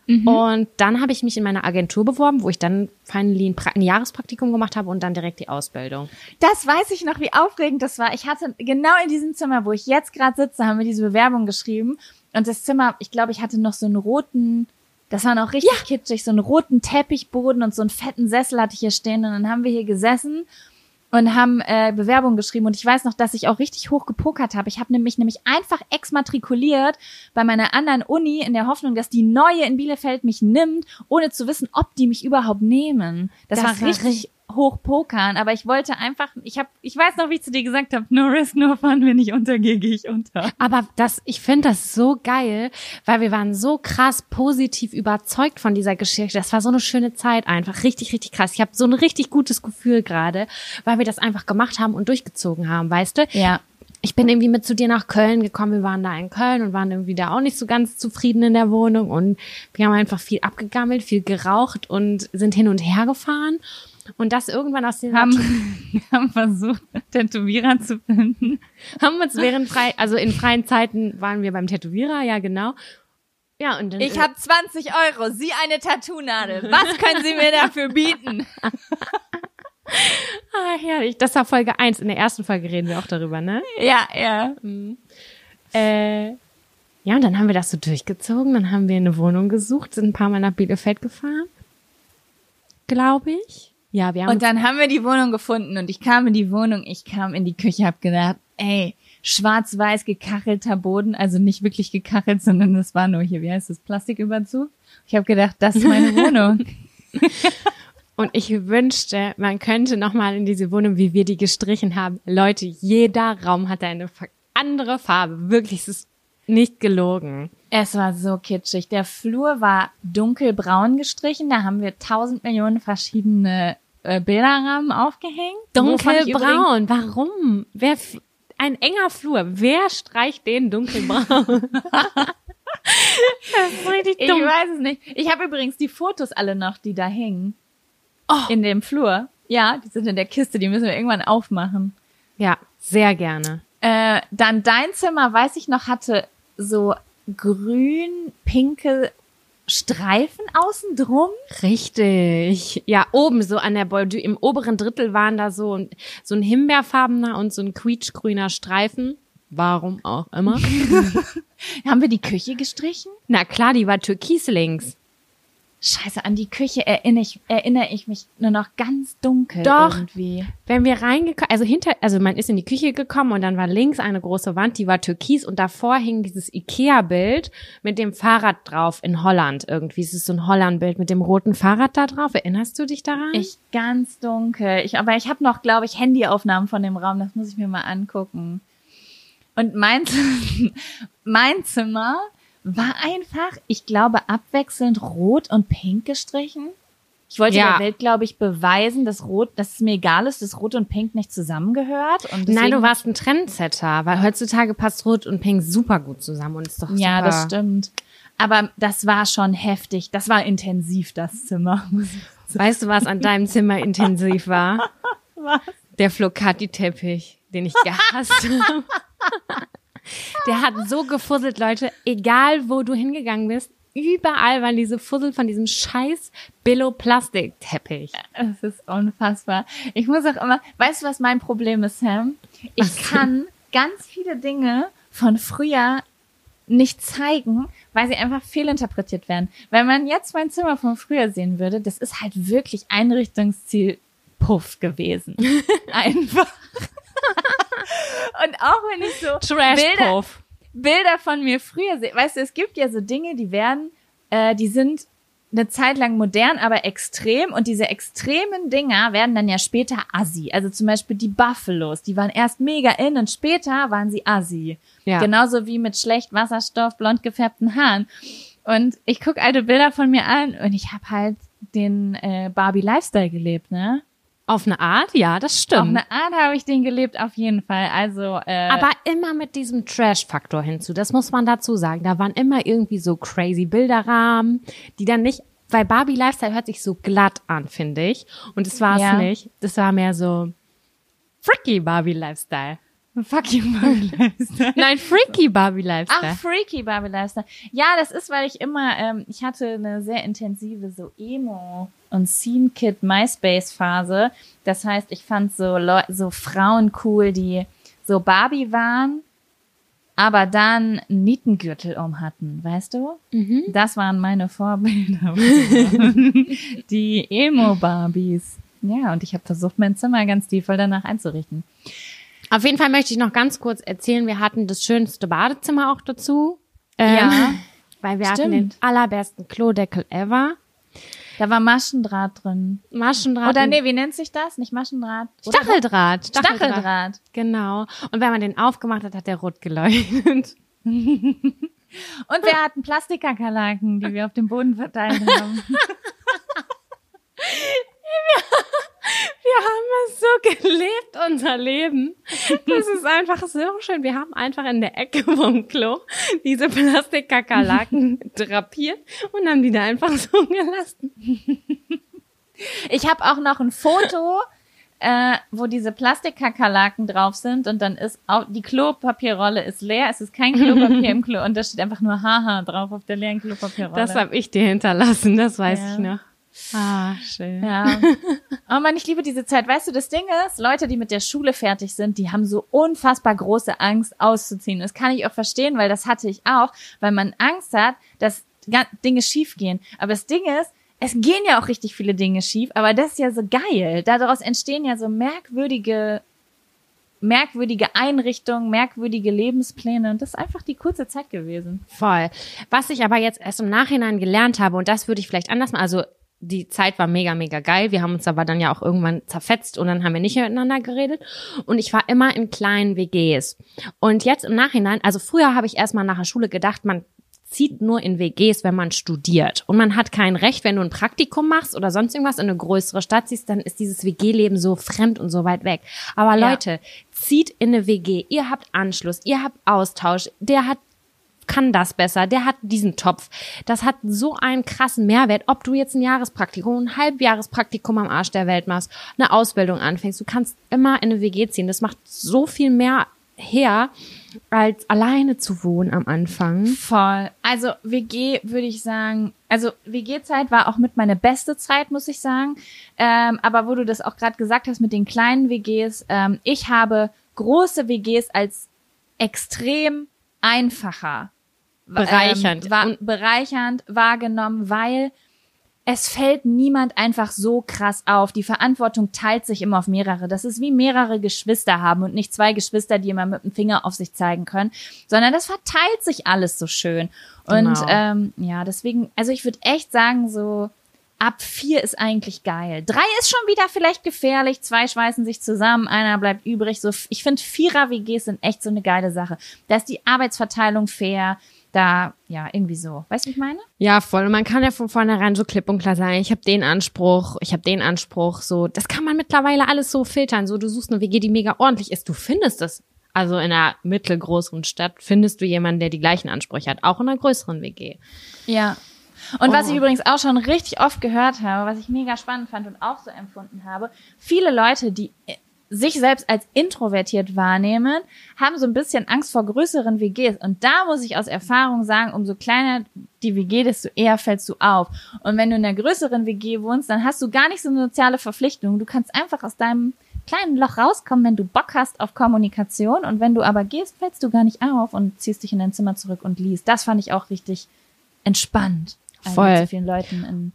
Und dann habe ich mich in meiner Agentur beworben, wo ich dann finally ein, pra ein Jahrespraktikum gemacht habe und dann direkt die Ausbildung. Das weiß ich noch, wie aufregend das war. Ich hatte genau in diesem Zimmer, wo ich jetzt gerade sitze, haben wir diese Bewerbung geschrieben. Und das Zimmer, ich glaube, ich hatte noch so einen roten, das war noch richtig kitschig, so einen roten Teppichboden und so einen fetten Sessel hatte ich hier stehen. Und dann haben wir hier gesessen und haben äh, Bewerbungen geschrieben. Und ich weiß noch, dass ich auch richtig hoch gepokert habe. Ich habe nämlich nämlich einfach exmatrikuliert bei meiner anderen Uni in der Hoffnung, dass die neue in Bielefeld mich nimmt, ohne zu wissen, ob die mich überhaupt nehmen. Das, Das war war richtig hoch pokern, aber ich wollte einfach, ich habe, ich weiß noch, wie ich zu dir gesagt habe, no risk, no fun, wenn ich untergehe, gehe ich unter. Aber das, ich finde das so geil, weil wir waren so krass positiv überzeugt von dieser Geschichte. Das war so eine schöne Zeit einfach. Richtig, richtig krass. Ich habe so ein richtig gutes Gefühl gerade, weil wir das einfach gemacht haben und durchgezogen haben, weißt du? Ja. Ich bin irgendwie mit zu dir nach Köln gekommen. Wir waren da in Köln und waren irgendwie da auch nicht so ganz zufrieden in der Wohnung. Und wir haben einfach viel abgegammelt, viel geraucht und sind hin und her gefahren. Und das irgendwann aus den Haben, *laughs* wir haben versucht, Tätowierer zu finden. haben uns während frei, also in freien Zeiten waren wir beim Tätowierer, ja genau. Ja, und dann Ich habe 20 Euro, Sie eine Tattoo-Nadel. Was können Sie mir dafür bieten? *laughs* ah, herrlich. Das war Folge eins. In der ersten Folge reden wir auch darüber, ne? Ja, ja. Äh, ja, und dann haben wir das so durchgezogen. Dann haben wir eine Wohnung gesucht, sind ein paar Mal nach Bielefeld gefahren. Glaube ich. Ja, wir haben Und dann haben wir die Wohnung gefunden und ich kam in die Wohnung, ich kam in die Küche, hab gedacht, ey, schwarz-weiß gekachelter Boden, also nicht wirklich gekachelt, sondern das war nur hier, wie heißt das, Plastiküberzug. Ich habe gedacht, das ist meine Wohnung. *laughs* Und ich wünschte, man könnte noch mal in diese Wohnung, wie wir die gestrichen haben. Leute, jeder Raum hat eine andere Farbe. Wirklich, es ist nicht gelogen. Es war so kitschig. Der Flur war dunkelbraun gestrichen, da haben wir tausend Millionen verschiedene äh, Bilderrahmen aufgehängt. Ich Dunkelbraun. Warum? Wer ein enger Flur. Wer streicht den dunkelbraun? *laughs* das ist richtig Ich dumm. weiß es nicht. Ich habe übrigens die Fotos alle noch, die da hängen. In dem Flur. Ja, die sind in der Kiste, die müssen wir irgendwann aufmachen. Ja, sehr gerne. Äh, dann dein Zimmer, weiß ich noch, hatte so grün-pinke Streifen außen drum. Richtig. Ja, oben so an der Bordü, im oberen Drittel waren da so ein, so ein himbeerfarbener und so ein quietschgrüner Streifen. Warum auch immer. *laughs* *laughs* Haben wir die Küche gestrichen? Na klar, die war türkis links. Scheiße, an die Küche erinnere ich, erinnere ich mich nur noch ganz dunkel Doch. irgendwie. Wenn wir reingekommen, also hinter, also man ist in die Küche gekommen und dann war links eine große Wand, die war türkis und davor hing dieses Ikea-Bild mit dem Fahrrad drauf in Holland irgendwie. Es ist so ein Holland-Bild mit dem roten Fahrrad da drauf. Erinnerst du dich daran? Ich ganz dunkel. Ich, aber ich habe noch, glaube ich, Handyaufnahmen von dem Raum. Das muss ich mir mal angucken. Und mein, *laughs* mein Zimmer war einfach, ich glaube, abwechselnd rot und pink gestrichen. Ich wollte Ja. der Welt, glaube ich, beweisen, dass rot, dass es mir egal ist, dass rot und pink nicht zusammengehört. Und Nein, du warst ein Trendsetter, weil heutzutage passt Rot und Pink super gut zusammen und ist doch Ja, super. das stimmt. Aber das war schon heftig. Das war intensiv, das Zimmer. *laughs* Weißt du, was an deinem Zimmer intensiv war? *laughs* Was? Der Flocati-Teppich, den ich gehasst *laughs* habe. Der hat so gefusselt, Leute. Egal, wo du hingegangen bist, überall waren diese Fussel von diesem scheiß Billo-Plastikteppich. Es ist unfassbar. Ich muss auch immer, weißt du, was mein Problem ist, Sam? Ich Was? kann ganz viele Dinge von früher nicht zeigen, weil sie einfach fehlinterpretiert werden. Wenn man jetzt mein Zimmer von früher sehen würde, das ist halt wirklich Einrichtungsziel Puff gewesen. *laughs* einfach. Und auch wenn ich so Bilder. Bilder von mir früher sehe. Weißt du, es gibt ja so Dinge, die werden, äh, die sind eine Zeit lang modern, aber extrem. Und diese extremen Dinger werden dann ja später assi. Also zum Beispiel die Buffalos, die waren erst mega in und später waren sie assi. Ja. Genauso wie mit schlecht Wasserstoff, blond gefärbten Haaren. Und ich guck alte Bilder von mir an und ich habe halt den äh, Barbie Lifestyle gelebt, ne? Auf eine Art, ja, das Auf stimmt. eine Art habe ich den gelebt, auf jeden Fall. Also, äh, Aber immer mit diesem Trash-Faktor hinzu. Das muss man dazu sagen. Da waren immer irgendwie so crazy Bilderrahmen, die dann nicht, weil Barbie Lifestyle hört sich so glatt an, finde ich. Und das war es Ja. nicht. Das war mehr so freaky Barbie Lifestyle. fuck you, Barbie Lifestyle. *laughs* Nein, freaky Barbie Lifestyle. Ach, Freaky Barbie Lifestyle. Ja, das ist, weil ich immer, ähm, ich hatte eine sehr intensive so Emo und Scene Kid MySpace Phase. Das heißt, ich fand so Leu so Frauen cool, die so Barbie waren, aber dann einen Nietengürtel um hatten, weißt du? Das waren meine Vorbilder. *laughs* die Emo Barbies. ja, und ich habe versucht, mein Zimmer ganz liebevoll danach einzurichten. Auf jeden Fall möchte ich noch ganz kurz erzählen, wir hatten das schönste Badezimmer auch dazu. Ähm, Ja, Weil wir hatten den stimmt. allerbesten Klodeckel ever. Da war Maschendraht drin. Maschendraht. Oder nee, wie nennt sich das? Nicht Maschendraht. Oder Stacheldraht. Stacheldraht. Genau. Und wenn man den aufgemacht hat, hat der rot geleuchtet. *laughs* Und wir hatten Plastikkakerlaken, die wir auf dem Boden verteilt haben. *laughs* *laughs* Wir haben es so *laughs* gelebt, unser Leben. Das ist einfach so schön. Wir haben einfach in der Ecke vom Klo diese Plastikkakerlaken *laughs* drapiert und haben die da einfach *laughs* so gelassen. Ich habe auch noch ein Foto, äh, wo diese Plastikkakerlaken drauf sind und dann ist auch die Klopapierrolle ist leer, es ist kein Klopapier im Klo und da steht einfach nur Haha drauf auf der leeren Klopapierrolle. Das habe ich dir hinterlassen, das weiß Ja. ich noch. Ah, schön. Ja. Oh Mann, ich liebe diese Zeit. Weißt du, das Ding ist, Leute, die mit der Schule fertig sind, die haben so unfassbar große Angst auszuziehen. Das kann ich auch verstehen, weil das hatte ich auch, weil man Angst hat, dass Dinge schiefgehen. Aber das Ding ist, es gehen ja auch richtig viele Dinge schief, aber das ist ja so geil. Daraus entstehen ja so merkwürdige, merkwürdige Einrichtungen, merkwürdige Lebenspläne und das ist einfach die kurze Zeit gewesen. Voll. Was ich aber jetzt erst im Nachhinein gelernt habe, und das würde ich vielleicht anders machen, also die Zeit war mega, mega geil. Wir haben uns aber dann ja auch irgendwann zerfetzt und dann haben wir nicht mehr miteinander geredet. Und ich war immer in kleinen WGs. Und jetzt im Nachhinein, also früher habe ich erstmal nach der Schule gedacht, man zieht nur in WGs, wenn man studiert. Und man hat kein Recht, wenn du ein Praktikum machst oder sonst irgendwas in eine größere Stadt ziehst, dann ist dieses WG-Leben so fremd und so weit weg. Aber Ja. Leute, zieht in eine WG. Ihr habt Anschluss, ihr habt Austausch. Der hat kann das besser, der hat diesen Topf. Das hat so einen krassen Mehrwert, ob du jetzt ein Jahrespraktikum, ein Halbjahrespraktikum am Arsch der Welt machst, eine Ausbildung anfängst. Du kannst immer in eine WG ziehen. Das macht so viel mehr her, als alleine zu wohnen am Anfang. Voll. Also WG würde ich sagen, also WG-Zeit war auch mit meine beste Zeit, muss ich sagen. Ähm, aber wo du das auch gerade gesagt hast mit den kleinen WGs, ähm, ich habe große WGs als extrem einfacher Bereichernd. ähm, war, Und- bereichernd wahrgenommen, weil es fällt niemand einfach so krass auf. Die Verantwortung teilt sich immer auf mehrere. Das ist wie mehrere Geschwister haben und nicht zwei Geschwister, die immer mit dem Finger auf sich zeigen können, sondern das verteilt sich alles so schön. Und Genau. ähm, ja, deswegen, also ich würde echt sagen, so ab vier ist eigentlich geil. Drei ist schon wieder vielleicht gefährlich, zwei schweißen sich zusammen, einer bleibt übrig. So, ich finde Vierer-WGs sind echt so eine geile Sache. Da ist die Arbeitsverteilung fair. Da, ja, irgendwie so. Weißt du, wie ich meine? Ja, voll. Und man kann ja von vornherein so klipp und klar sagen, ich habe den Anspruch, ich habe den Anspruch. So, das kann man mittlerweile alles so filtern. So, du suchst eine WG, die mega ordentlich ist. Du findest es. Also in einer mittelgroßen Stadt findest du jemanden, der die gleichen Ansprüche hat. Auch in einer größeren WG. Ja. Und was Oh. ich übrigens auch schon richtig oft gehört habe, was ich mega spannend fand und auch so empfunden habe, viele Leute, die sich selbst als introvertiert wahrnehmen, haben so ein bisschen Angst vor größeren WGs. Und da muss ich aus Erfahrung sagen, umso kleiner die WG, desto eher fällst du auf. Und wenn du in einer größeren WG wohnst, dann hast du gar nicht so eine soziale Verpflichtung. Du kannst einfach aus deinem kleinen Loch rauskommen, wenn du Bock hast auf Kommunikation. Und wenn du aber gehst, fällst du gar nicht auf und ziehst dich in dein Zimmer zurück und liest. Das fand ich auch richtig entspannt. Also Voll. mit so vielen Leuten in,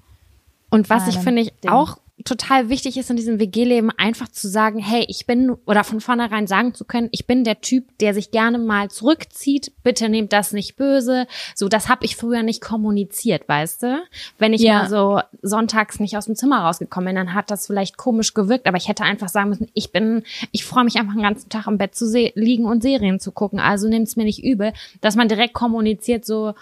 Und was ich finde ich Ding. auch total wichtig ist in diesem WG-Leben, einfach zu sagen, hey, ich bin, oder von vornherein sagen zu können, ich bin der Typ, der sich gerne mal zurückzieht. Bitte nehmt das nicht böse. So, das habe ich früher nicht kommuniziert, weißt du? Wenn ich Ja. mal so sonntags nicht aus dem Zimmer rausgekommen bin, dann hat das vielleicht komisch gewirkt, aber ich hätte einfach sagen müssen, ich bin, ich freue mich einfach den ganzen Tag im Bett zu liegen und Serien zu gucken. Also nimmt's mir nicht übel, dass man direkt kommuniziert, so,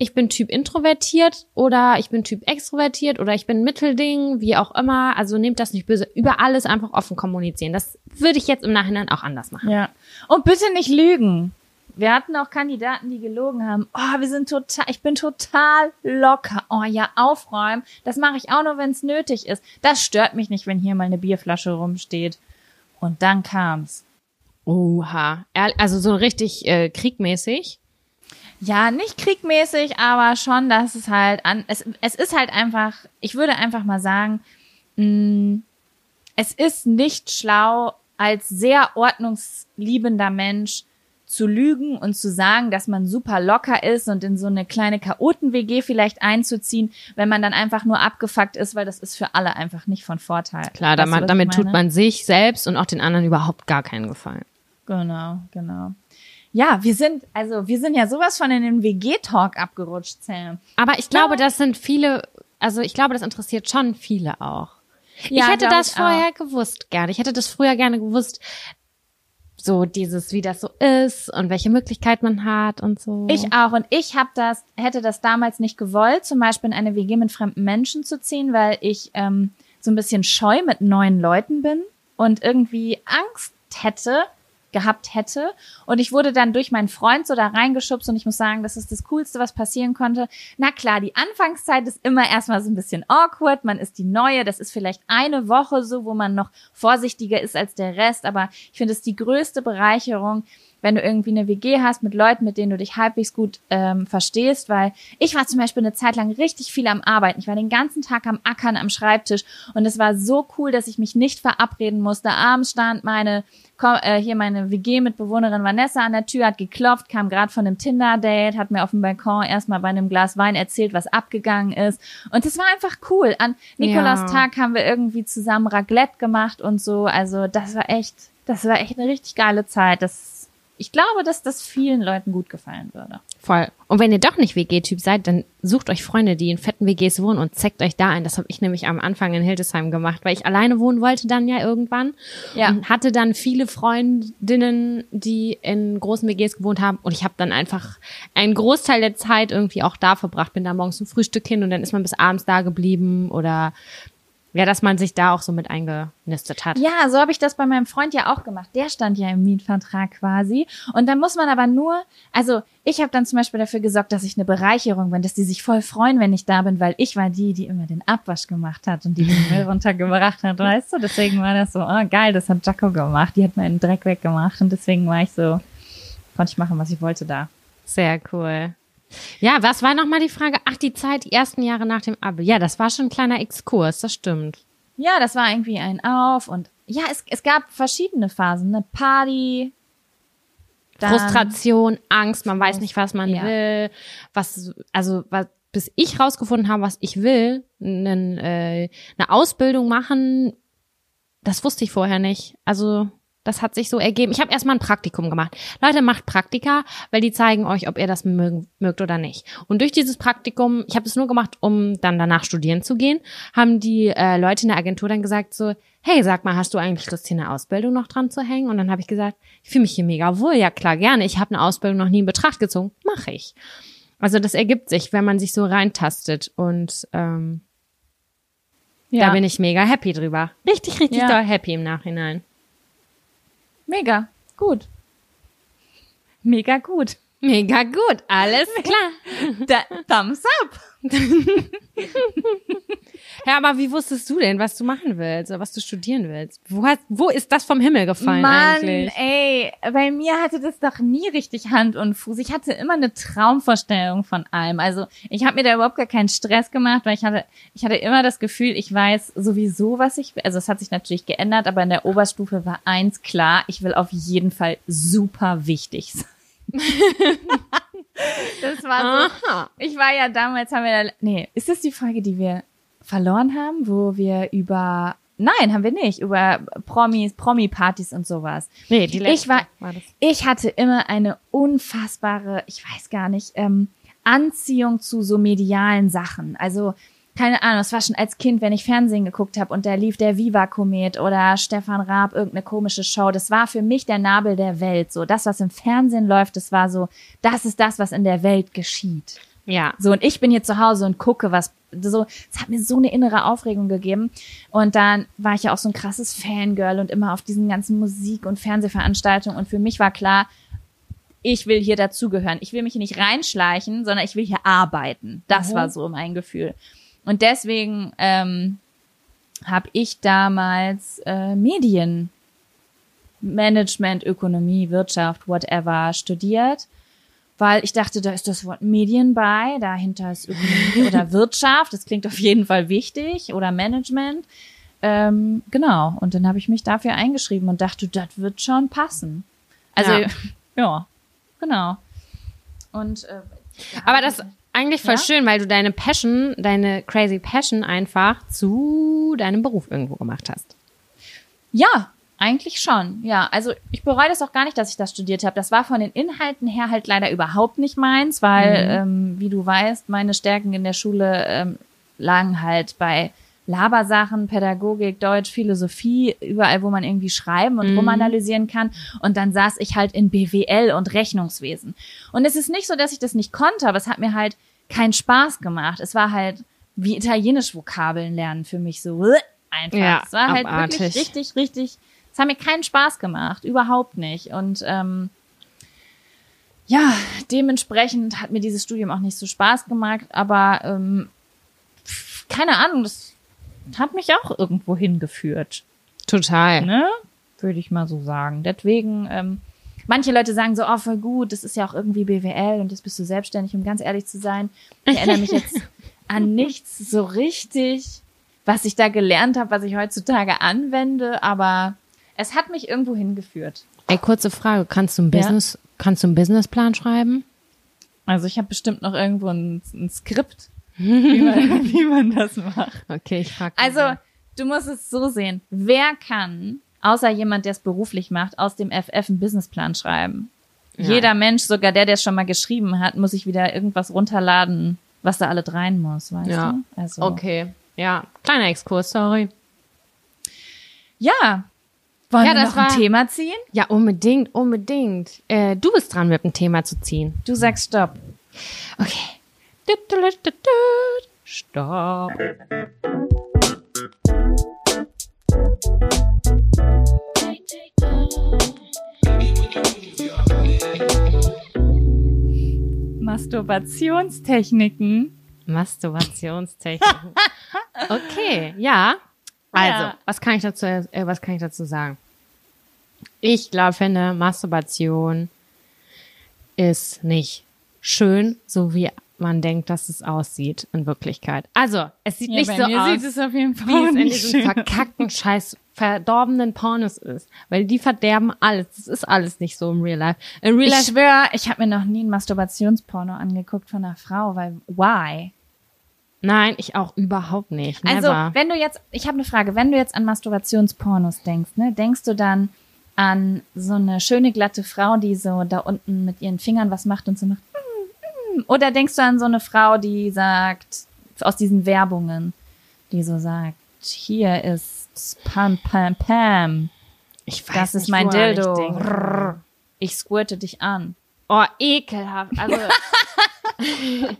ich bin Typ introvertiert oder ich bin Typ extrovertiert oder ich bin Mittelding, wie auch immer. Also nehmt das nicht böse. Über alles einfach offen kommunizieren. Das würde ich jetzt im Nachhinein auch anders machen. Ja. Und bitte nicht lügen. Wir hatten auch Kandidaten, die gelogen haben. Oh, wir sind total, ich bin total locker. Oh ja, aufräumen. Das mache ich auch nur, wenn es nötig ist. Das stört mich nicht, wenn hier mal eine Bierflasche rumsteht. Und dann kam's. Oha. Also so richtig äh, kriegmäßig. Ja, nicht kriegmäßig, aber schon, dass es halt an, es, es ist halt einfach, ich würde einfach mal sagen, mh, es ist nicht schlau, als sehr ordnungsliebender Mensch zu lügen und zu sagen, dass man super locker ist und in so eine kleine Chaoten-WG vielleicht einzuziehen, wenn man dann einfach nur abgefuckt ist, weil das ist für alle einfach nicht von Vorteil. Klar, Weißt damit, damit tut man sich selbst und auch den anderen überhaupt gar keinen Gefallen. Genau, genau. Ja, wir sind, also wir sind ja sowas von in den WG-Talk abgerutscht, Sam. Aber ich glaube, das sind viele, also ich glaube, das interessiert schon viele auch. Ja, ich hätte das ich vorher gewusst gerne. Ich hätte das früher gerne gewusst, so dieses, wie das so ist und welche Möglichkeit man hat und so. Ich auch. Und ich habe das, hätte das damals nicht gewollt, zum Beispiel in eine WG mit fremden Menschen zu ziehen, weil ich ähm, so ein bisschen scheu mit neuen Leuten bin und irgendwie Angst hätte, gehabt hätte. Und ich wurde dann durch meinen Freund so da reingeschubst und ich muss sagen, das ist das Coolste, was passieren konnte. Na klar, die Anfangszeit ist immer erstmal so ein bisschen awkward. Man ist die Neue. Das ist vielleicht eine Woche so, wo man noch vorsichtiger ist als der Rest. Aber ich finde es die größte Bereicherung, wenn du irgendwie eine WG hast mit Leuten, mit denen du dich halbwegs gut ähm, verstehst, weil ich war zum Beispiel eine Zeit lang richtig viel am Arbeiten. Ich war den ganzen Tag am Ackern am Schreibtisch und es war so cool, dass ich mich nicht verabreden musste. Abends stand meine komm, äh, hier meine WG-Mitbewohnerin Vanessa an der Tür, hat geklopft, kam gerade von einem Tinder-Date, hat mir auf dem Balkon erstmal bei einem Glas Wein erzählt, was abgegangen ist. Und es war einfach cool. An Nikolaustag haben wir irgendwie zusammen Raclette gemacht und so. Also das war echt, das war echt eine richtig geile Zeit. Das ich glaube, dass das vielen Leuten gut gefallen würde. Voll. Und wenn ihr doch nicht WG-Typ seid, dann sucht euch Freunde, die in fetten WGs wohnen und zeckt euch da ein. Das habe ich nämlich am Anfang in Hildesheim gemacht, weil ich alleine wohnen wollte dann ja irgendwann. Ja. Und hatte dann viele Freundinnen, die in großen WGs gewohnt haben. Und ich habe dann einfach einen Großteil der Zeit irgendwie auch da verbracht. Bin da morgens zum Frühstück hin und dann ist man bis abends da geblieben oder ja, dass man sich da auch so mit eingenistet hat. Ja, so habe ich das bei meinem Freund ja auch gemacht. Der stand ja im Mietvertrag quasi. Und dann muss man aber nur, also ich habe dann zum Beispiel dafür gesorgt, dass ich eine Bereicherung bin, dass die sich voll freuen, wenn ich da bin, weil ich war die, die immer den Abwasch gemacht hat und die den Müll *laughs* runtergebracht hat, weißt du? Deswegen war das so, oh geil, das hat Jaco gemacht. Die hat meinen Dreck weggemacht und deswegen war ich so, konnte ich machen, was ich wollte da. Sehr cool. Ja, was war nochmal die Frage? Ach, die Zeit, die ersten Jahre nach dem Abi. Ja, das war schon ein kleiner Exkurs, das stimmt. Ja, das war irgendwie ein Auf und ja, es, es gab verschiedene Phasen, eine Party, dann- Frustration, Angst, man weiß nicht, was man Ja. will. Was, also, was, bis ich rausgefunden habe, was ich will, nen, äh, eine Ausbildung machen, das wusste ich vorher nicht. Also, das hat sich so ergeben. Ich habe erstmal ein Praktikum gemacht. Leute, macht Praktika, weil die zeigen euch, ob ihr das mögen, mögt oder nicht. Und durch dieses Praktikum, ich habe es nur gemacht, um dann danach studieren zu gehen, haben die äh, Leute in der Agentur dann gesagt so, hey, sag mal, hast du eigentlich Lust, hier eine Ausbildung noch dran zu hängen? Und dann habe ich gesagt, ich fühle mich hier mega wohl. Ja, klar, gerne. Ich habe eine Ausbildung noch nie in Betracht gezogen. Mache ich. Also das ergibt sich, wenn man sich so reintastet. Und ähm, ja, da bin ich mega happy drüber. Richtig, richtig Ja. doll happy im Nachhinein. Mega gut. Mega gut. Mega gut, alles *laughs* klar. Da, thumbs up. *laughs* Ja, aber wie wusstest du denn, was du machen willst oder was du studieren willst? Wo, hast, wo ist das vom Himmel gefallen Mann, eigentlich? ey, bei mir hatte das doch nie richtig Hand und Fuß. Ich hatte immer eine Traumvorstellung von allem. Also ich habe mir da überhaupt gar keinen Stress gemacht, weil ich hatte, ich hatte immer das Gefühl, ich weiß sowieso, was ich will. Also es hat sich natürlich geändert, aber in der Oberstufe war eins klar, ich will auf jeden Fall super wichtig sein. *laughs* das war so, Aha. ich war ja damals, haben wir da, nee, ist das die Folge, die wir verloren haben, wo wir über, nein, haben wir nicht, über Promis, Promi-Partys und sowas. Nee, die letzte Ich war, war das. ich hatte immer eine unfassbare, ich weiß gar nicht, ähm, Anziehung zu so medialen Sachen. Also, keine Ahnung, es war schon als Kind, wenn ich Fernsehen geguckt habe und da lief der Viva-Komet oder Stefan Raab, irgendeine komische Show. Das war für mich der Nabel der Welt. So, das, was im Fernsehen läuft, das war so, das ist das, was in der Welt geschieht. Ja. So, und ich bin hier zu Hause und gucke, was so, es hat mir so eine innere Aufregung gegeben. Und dann war ich ja auch so ein krasses Fangirl und immer auf diesen ganzen Musik- und Fernsehveranstaltungen. Und für mich war klar, ich will hier dazugehören. Ich will mich hier nicht reinschleichen, sondern ich will hier arbeiten. Das Mhm. war so mein Gefühl. Und deswegen ähm, habe ich damals äh, Medien, Management, Ökonomie, Wirtschaft, whatever studiert weil ich dachte, da ist das Wort Medien bei, dahinter ist Ökonomie oder *laughs* Wirtschaft, das klingt auf jeden Fall wichtig, oder Management. Ähm, genau, und dann habe ich mich dafür eingeschrieben und dachte, das wird schon passen. Also, Ja. *laughs* ja. genau. Und äh, ja, Aber das eigentlich voll Ja? schön, weil du deine Passion, deine crazy Passion einfach zu deinem Beruf irgendwo gemacht hast. Ja, eigentlich schon. Ja, also ich bereue das auch gar nicht, dass ich das studiert habe. Das war von den Inhalten her halt leider überhaupt nicht meins, weil, ähm, wie du weißt, meine Stärken in der Schule ähm, lagen halt bei Labersachen, Pädagogik, Deutsch, Philosophie, überall, wo man irgendwie schreiben und rumanalysieren kann. Und dann saß ich halt in BWL und Rechnungswesen. Und es ist nicht so, dass ich das nicht konnte, aber es hat mir halt keinen Spaß gemacht. Es war halt wie italienisch Vokabeln lernen für mich so äh, einfach. Ja, es war halt abartig. wirklich richtig, richtig, es hat mir keinen Spaß gemacht, überhaupt nicht. Und ähm, ja, dementsprechend hat mir dieses Studium auch nicht so Spaß gemacht, aber ähm, keine Ahnung, das hat mich auch irgendwo hingeführt, Total. ne? Würde ich mal so sagen. Deswegen, ähm, manche Leute sagen so, oh, voll gut, das ist ja auch irgendwie BWL und jetzt bist du selbstständig, um ganz ehrlich zu sein. Ich erinnere mich jetzt *laughs* an nichts so richtig, was ich da gelernt habe, was ich heutzutage anwende, aber es hat mich irgendwo hingeführt. Ey, kurze Frage. Kannst du ein Ja. Business, kannst du einen Businessplan schreiben? Also ich habe bestimmt noch irgendwo ein, ein Skript, wie man, *laughs* wie man das macht. Okay, ich frage. Also du musst es so sehen. Wer kann, außer jemand, der es beruflich macht, aus dem FF einen Businessplan schreiben? Ja. Jeder Mensch, sogar der, der es schon mal geschrieben hat, muss sich wieder irgendwas runterladen, was da alle rein muss, weißt Ja. du? Also, Okay. Ja, kleiner Exkurs, sorry. Ja. Wollen Ja, wir das noch ein war- Thema ziehen? Ja, unbedingt, unbedingt. Äh, du bist dran, mit dem Thema zu ziehen. Du sagst Stopp. Okay. Stopp. Masturbationstechniken. Masturbationstechniken. *laughs* Okay, ja. Also, Ja. was kann ich dazu, äh, was kann ich dazu sagen? Ich glaube, finde, Masturbation ist nicht schön, so wie man denkt, dass es aussieht in Wirklichkeit. Also, es sieht nicht so aus, es auf jeden wie es in diesen verkackten, scheiß verdorbenen Pornos ist. Weil die verderben alles. Das ist alles nicht so im Real Life. In Real Ich Life schwöre, ich habe mir noch nie ein Masturbationsporno angeguckt von einer Frau, weil why? Nein, ich auch überhaupt nicht. Also, Never. wenn du jetzt, ich habe eine Frage, wenn du jetzt an Masturbationspornos denkst, ne, denkst du dann an so eine schöne glatte Frau, die so da unten mit ihren Fingern was macht und so macht, oder denkst du an so eine Frau, die sagt aus diesen Werbungen, die so sagt, hier ist Pam Pam Pam, ich weiß das ist nicht, mein woran Dildo, Ich denke. Ich squirte dich an. Oh, ekelhaft. Also *laughs*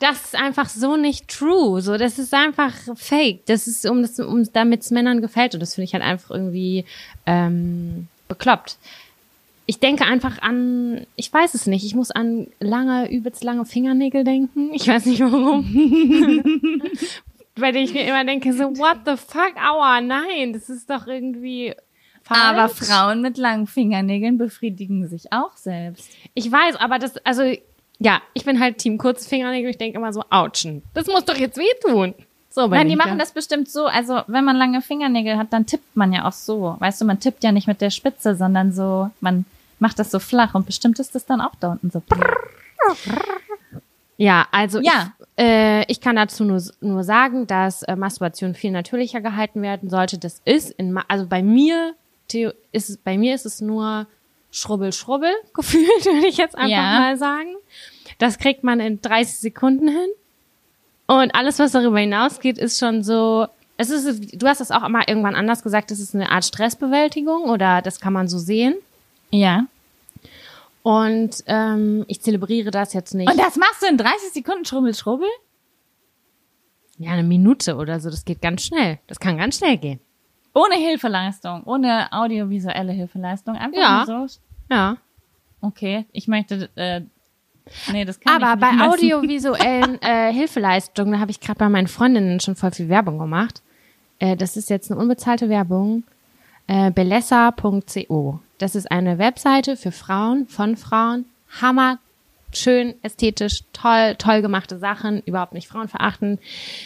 das ist einfach so nicht true. So, das ist einfach fake. Das ist, um das, um damit es Männern gefällt. Und das finde ich halt einfach irgendwie ähm, bekloppt. Ich denke einfach an, ich weiß es nicht, ich muss an lange, übelst lange Fingernägel denken. Ich weiß nicht warum. *laughs* Bei denen ich mir immer denke, so, what the fuck, aua, nein, das ist doch irgendwie falsch. Aber Frauen mit langen Fingernägeln befriedigen sich auch selbst. Ich weiß, aber das, also, ja, ich bin halt Team kurze Fingernägel. Ich denke immer so, ouchen. Das muss doch jetzt wehtun. So, Nein, die machen das bestimmt so. Also, wenn man lange Fingernägel hat, dann tippt man ja auch so. Weißt du, man tippt ja nicht mit der Spitze, sondern so, man macht das so flach und bestimmt ist das dann auch da unten so. Ja, also Ja. Ich, äh, ich kann dazu nur, nur sagen, dass äh, Masturbation viel natürlicher gehalten werden sollte. Das ist in, also bei mir Theo, ist es, bei mir ist es nur Schrubbel, Schrubbel *laughs* gefühlt, würde ich jetzt einfach Ja. mal sagen. Das kriegt man in 30 Sekunden hin. Und alles, was darüber hinausgeht, ist schon so, es ist, du hast das auch mal irgendwann anders gesagt, das ist eine Art Stressbewältigung oder das kann man so sehen. Ja. Und ähm, ich zelebriere das jetzt nicht. Und das machst du in 30 Sekunden Schrubbel, Schrubbel? Ja, eine Minute oder so, das geht ganz schnell. Das kann ganz schnell gehen. Ohne Hilfeleistung, ohne audiovisuelle Hilfeleistung. Einfach Ja. nur so. Ja. Okay, ich möchte, äh, nee, das kann Aber bei messen. audiovisuellen *laughs* äh, Hilfeleistungen, da habe ich gerade bei meinen Freundinnen schon voll viel Werbung gemacht. Äh, das ist jetzt eine unbezahlte Werbung. Äh, belessa.co. Das ist eine Webseite für Frauen, von Frauen. Hammer, schön, ästhetisch, toll, toll gemachte Sachen, überhaupt nicht frauenverachtend,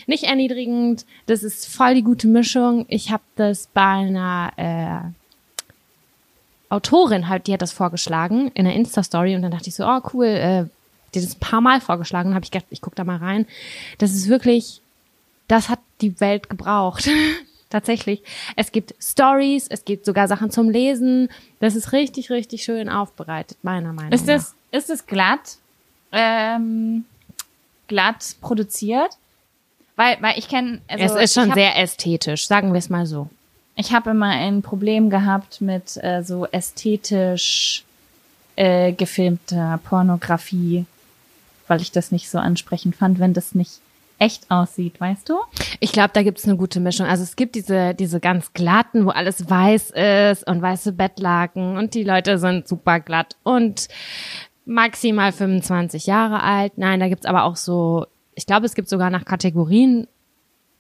nicht erniedrigend. Das ist voll die gute Mischung. Ich habe das bei einer äh, Autorin halt, die hat das vorgeschlagen in der Insta-Story und dann dachte ich so, oh cool, äh, die hat das ein paar Mal vorgeschlagen, habe ich gedacht, ich guck da mal rein. Das ist wirklich, das hat die Welt gebraucht. *laughs* Tatsächlich. Es gibt Stories, es gibt sogar Sachen zum Lesen. Das ist richtig, richtig schön aufbereitet, meiner Meinung Ist nach. es, ist es glatt, ähm, glatt produziert? Weil, weil ich kenne, also es ist schon hab, sehr ästhetisch, sagen wir es mal so. Ich habe immer ein Problem gehabt mit äh, so ästhetisch äh, gefilmter Pornografie, weil ich das nicht so ansprechend fand, wenn das nicht echt aussieht, weißt du? Ich glaube, da gibt's eine gute Mischung. Also es gibt diese, diese ganz glatten, wo alles weiß ist und weiße Bettlaken und die Leute sind super glatt und maximal 25 Jahre alt. Nein, da gibt's aber auch so, ich glaube, es gibt sogar nach Kategorien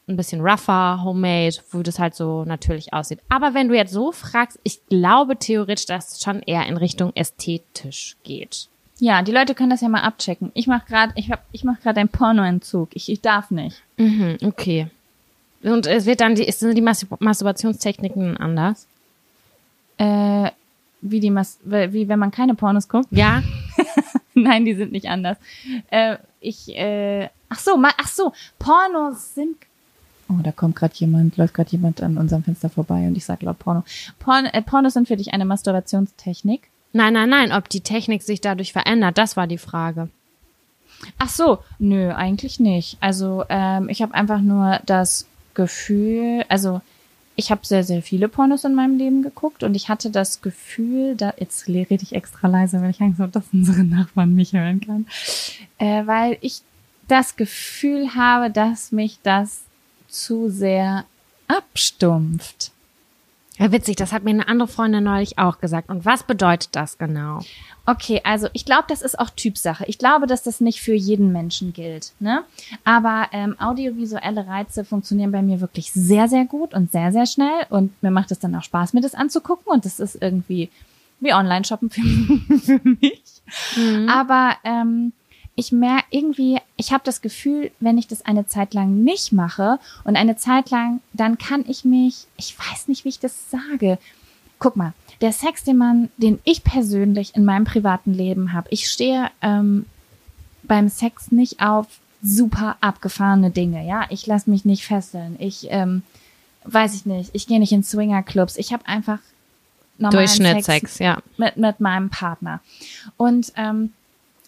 ein bisschen rougher, homemade, wo das halt so natürlich aussieht. Aber wenn du jetzt so fragst, ich glaube theoretisch, dass es schon eher in Richtung ästhetisch geht. Ja, die Leute können das ja mal abchecken. Ich mache gerade, ich hab, ich mache gerade einen Pornoentzug. Ich, ich darf nicht. Mhm, okay. Und es wird dann die, sind die Mastur- Masturbationstechniken anders? Äh, wie die Mas wie wenn man keine Pornos guckt. Ja. *laughs* Nein, die sind nicht anders. Äh, ich, äh, ach so, ma, ach so, Pornos sind. Oh, da kommt gerade jemand, läuft gerade jemand an unserem Fenster vorbei und ich sage laut Porno. Porn, äh, Pornos sind für dich eine Masturbationstechnik. Nein, nein, nein, ob die Technik sich dadurch verändert, das war die Frage. Ach so, nö, eigentlich nicht. Also ähm, ich habe einfach nur das Gefühl, also ich habe sehr, sehr viele Pornos in meinem Leben geguckt und ich hatte das Gefühl, da jetzt rede ich extra leise, weil ich Angst habe, dass unsere Nachbarn mich hören kann, äh, weil ich das Gefühl habe, dass mich das zu sehr abstumpft. Ja, witzig, das hat mir eine andere Freundin neulich auch gesagt. Und was bedeutet das genau? Okay, also ich glaube, das ist auch Typsache. Ich glaube, dass das nicht für jeden Menschen gilt. Ne? Aber ähm, audiovisuelle Reize funktionieren bei mir wirklich sehr, sehr gut und sehr, sehr schnell. Und mir macht es dann auch Spaß, mir das anzugucken. Und das ist irgendwie wie Online-Shoppen für, *laughs* für mich. Aber ähm, ich merke irgendwie, ich habe das Gefühl, wenn ich das eine Zeit lang nicht mache und eine Zeit lang, dann kann ich mich, ich weiß nicht, wie ich das sage. Guck mal, der Sex, den man, den ich persönlich in meinem privaten Leben habe, ich stehe ähm, beim Sex nicht auf super abgefahrene Dinge, ja. Ich lasse mich nicht fesseln. Ich ähm, weiß ich nicht. Ich gehe nicht in Swingerclubs. Ich habe einfach normalen Durchschnittssex, ja. mit, mit meinem Partner. Und ähm,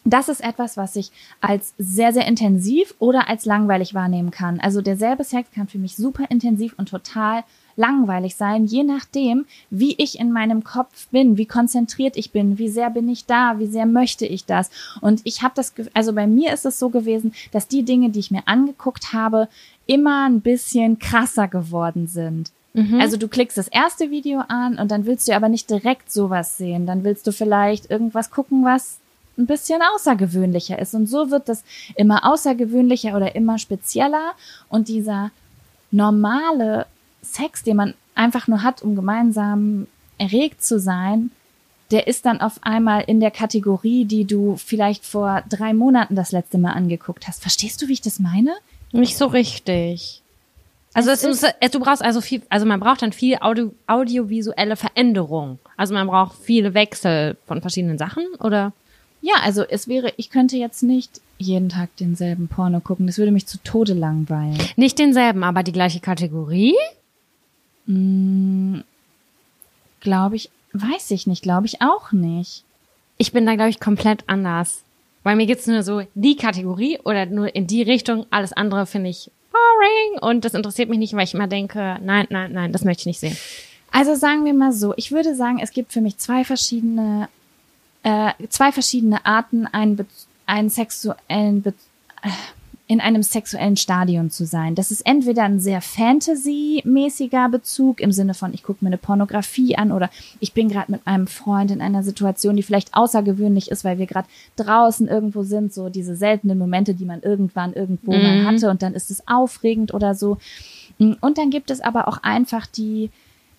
das ist etwas, was ich als sehr, sehr intensiv oder als langweilig wahrnehmen kann. Also derselbe Sex kann für mich super intensiv und total langweilig sein, je nachdem, wie ich in meinem Kopf bin, wie konzentriert ich bin, wie sehr bin ich da, wie sehr möchte ich das. Und ich habe das, also bei mir ist es so gewesen, dass die Dinge, die ich mir angeguckt habe, immer ein bisschen krasser geworden sind. Also du klickst das erste Video an und dann willst du aber nicht direkt sowas sehen. Dann willst du vielleicht irgendwas gucken, was ein bisschen außergewöhnlicher ist. Und so wird das immer außergewöhnlicher oder immer spezieller. Und dieser normale Sex, den man einfach nur hat, um gemeinsam erregt zu sein, der ist dann auf einmal in der Kategorie, die du vielleicht vor drei Monaten das letzte Mal angeguckt hast. Verstehst du, wie ich das meine? Nicht so richtig. Also es Es ist, es, du brauchst also viel, also man braucht dann viel Audio, audiovisuelle Veränderung. Also man braucht viele Wechsel von verschiedenen Sachen, oder? Ja, also es wäre, ich könnte jetzt nicht jeden Tag denselben Porno gucken. Das würde mich zu Tode langweilen. Nicht denselben, aber die gleiche Kategorie? Glaube ich, weiß ich nicht, glaube ich auch nicht. Ich bin da, glaube ich, komplett anders. Weil mir geht's nur so, die Kategorie oder nur in die Richtung, alles andere finde ich boring und das interessiert mich nicht, weil ich immer denke, nein, nein, nein, das möchte ich nicht sehen. Also sagen wir mal so, ich würde sagen, es gibt für mich zwei verschiedene, äh, zwei verschiedene Arten, einen, Be einen sexuellen, Be äh, in einem sexuellen Stadion zu sein. Das ist entweder ein sehr Fantasy-mäßiger Bezug im Sinne von, ich gucke mir eine Pornografie an oder ich bin gerade mit meinem Freund in einer Situation, die vielleicht außergewöhnlich ist, weil wir gerade draußen irgendwo sind, so diese seltenen Momente, die man irgendwann irgendwo mal hatte und dann ist es aufregend oder so. Und dann gibt es aber auch einfach die,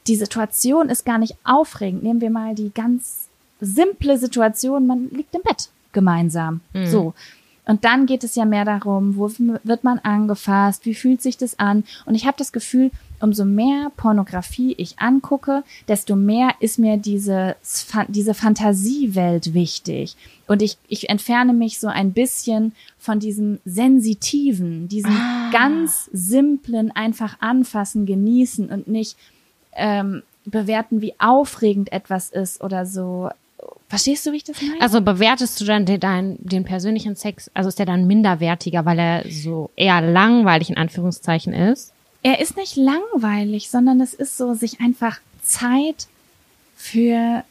die Situation ist gar nicht aufregend. Nehmen wir mal die ganz simple Situation, man liegt im Bett gemeinsam. So. Und dann geht es ja mehr darum, wo wird man angefasst, wie fühlt sich das an? Und ich habe das Gefühl, umso mehr Pornografie ich angucke, desto mehr ist mir diese, diese Fantasiewelt wichtig. Und ich, ich entferne mich so ein bisschen von diesem Sensitiven, diesem ah. ganz simplen, einfach anfassen, genießen und nicht ähm, bewerten, wie aufregend etwas ist oder so. Verstehst du, wie ich das meine? Also bewertest du dann den, den, den persönlichen Sex, also ist der dann minderwertiger, weil er so eher langweilig in Anführungszeichen ist? Er ist nicht langweilig, sondern es ist so, sich einfach Zeit für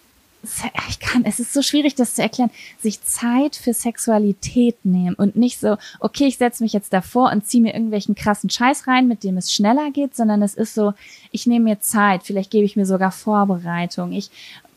ich kann, es ist so schwierig, das zu erklären, sich Zeit für Sexualität nehmen und nicht so, okay, ich setze mich jetzt davor und ziehe mir irgendwelchen krassen Scheiß rein, mit dem es schneller geht, sondern es ist so, ich nehme mir Zeit, vielleicht gebe ich mir sogar Vorbereitung, ich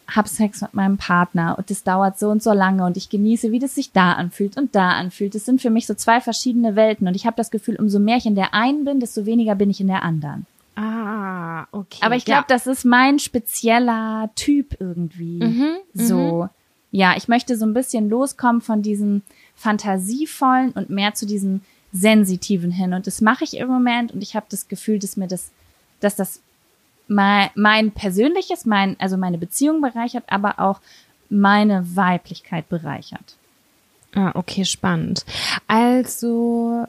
habe Sex mit meinem Partner und das dauert so und so lange und ich genieße, wie das sich da anfühlt und da anfühlt. Das sind für mich so zwei verschiedene Welten und ich habe das Gefühl, umso mehr ich in der einen bin, desto weniger bin ich in der anderen. Ah, okay. Aber ich glaube, ja. das ist mein spezieller Typ irgendwie. Mhm, so, mhm. ja, ich möchte so ein bisschen loskommen von diesem fantasievollen und mehr zu diesem sensitiven hin. Und das mache ich im Moment und ich habe das Gefühl, dass mir das, dass das mein, mein persönliches, mein, also meine Beziehung bereichert, aber auch meine Weiblichkeit bereichert. Ah, okay, spannend. Also,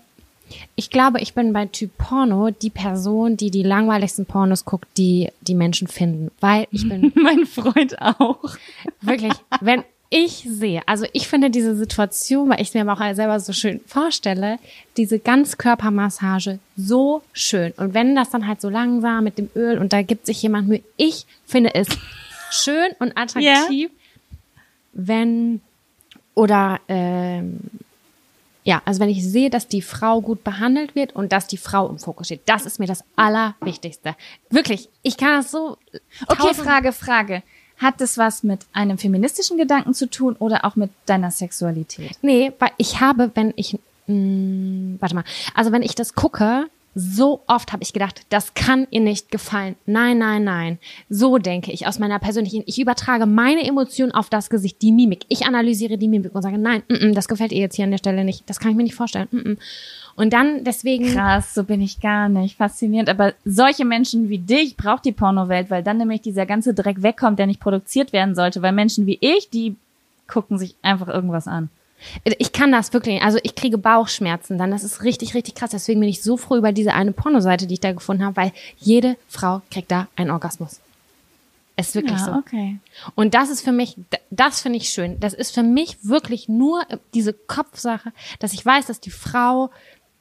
ich glaube, ich bin bei Typ Porno die Person, die die langweiligsten Pornos guckt, die die Menschen finden, weil ich bin *laughs* mein Freund auch. Wirklich, wenn ich sehe, also ich finde diese Situation, weil ich mir aber auch selber so schön vorstelle, diese Ganzkörpermassage so schön. Und wenn das dann halt so langsam mit dem Öl und da gibt sich jemand Mühe, ich finde es schön und attraktiv, yeah. wenn oder ähm, ja, also wenn ich sehe, dass die Frau gut behandelt wird und dass die Frau im Fokus steht, das ist mir das Allerwichtigste. Wirklich, ich kann das so. Okay, Frage, Frage. Hat das was mit einem feministischen Gedanken zu tun oder auch mit deiner Sexualität? Nee, weil ich habe, wenn ich, mh, mm, warte mal, also wenn ich das gucke, so oft habe ich gedacht, das kann ihr nicht gefallen. Nein, nein, nein. So denke ich aus meiner persönlichen. Ich übertrage meine Emotionen auf das Gesicht, die Mimik. Ich analysiere die Mimik und sage, nein, mm -mm, das gefällt ihr jetzt hier an der Stelle nicht. Das kann ich mir nicht vorstellen. Mm und dann deswegen. Krass, so bin ich gar nicht. Faszinierend. Aber solche Menschen wie dich braucht die Pornowelt, weil dann nämlich dieser ganze Dreck wegkommt, der nicht produziert werden sollte. Weil Menschen wie ich, die gucken sich einfach irgendwas an. Ich kann das wirklich, also ich kriege Bauchschmerzen dann. Das ist richtig, richtig krass. Deswegen bin ich so froh über diese eine Pornoseite, die ich da gefunden habe, weil jede Frau kriegt da einen Orgasmus. Es ist wirklich ja, so. Okay. Und das ist für mich, das finde ich schön. Das ist für mich wirklich nur diese Kopfsache, dass ich weiß, dass die Frau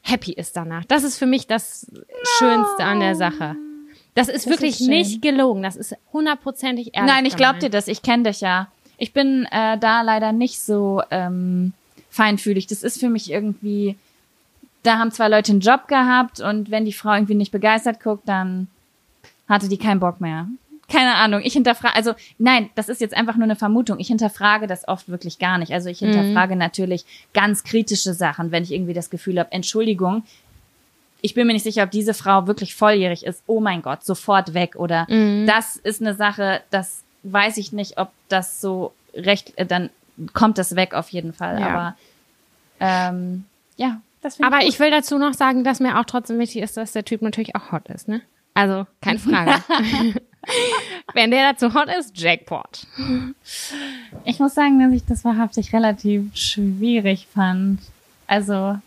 happy ist danach. Das ist für mich das no. Schönste an der Sache. Das ist das wirklich ist nicht gelogen. Das ist hundertprozentig ehrlich. Nein, ich glaub dir das. Ich kenne dich ja. Ich bin äh, da leider nicht so ähm, feinfühlig. Das ist für mich irgendwie, da haben zwei Leute einen Job gehabt und wenn die Frau irgendwie nicht begeistert guckt, dann hatte die keinen Bock mehr keine Ahnung, ich hinterfrage, also nein, das ist jetzt einfach nur eine Vermutung. Ich hinterfrage das oft wirklich gar nicht. Also ich mhm. hinterfrage mhm. natürlich ganz kritische Sachen, wenn ich irgendwie das Gefühl habe, Entschuldigung, ich bin mir nicht sicher, ob diese Frau wirklich volljährig ist. Oh mein Gott, sofort weg. Oder mhm. das ist eine Sache, das weiß ich nicht, ob das so recht, äh, dann kommt das weg auf jeden Fall. Ja. Aber ähm, ja, das Aber ich, ich will dazu noch sagen, dass mir auch trotzdem wichtig ist, dass der Typ natürlich auch hot ist, ne? Also, keine Frage. *laughs* *laughs* Wenn der dazu hot ist, Jackpot. Ich muss sagen, dass ich das wahrhaftig relativ schwierig fand. Also,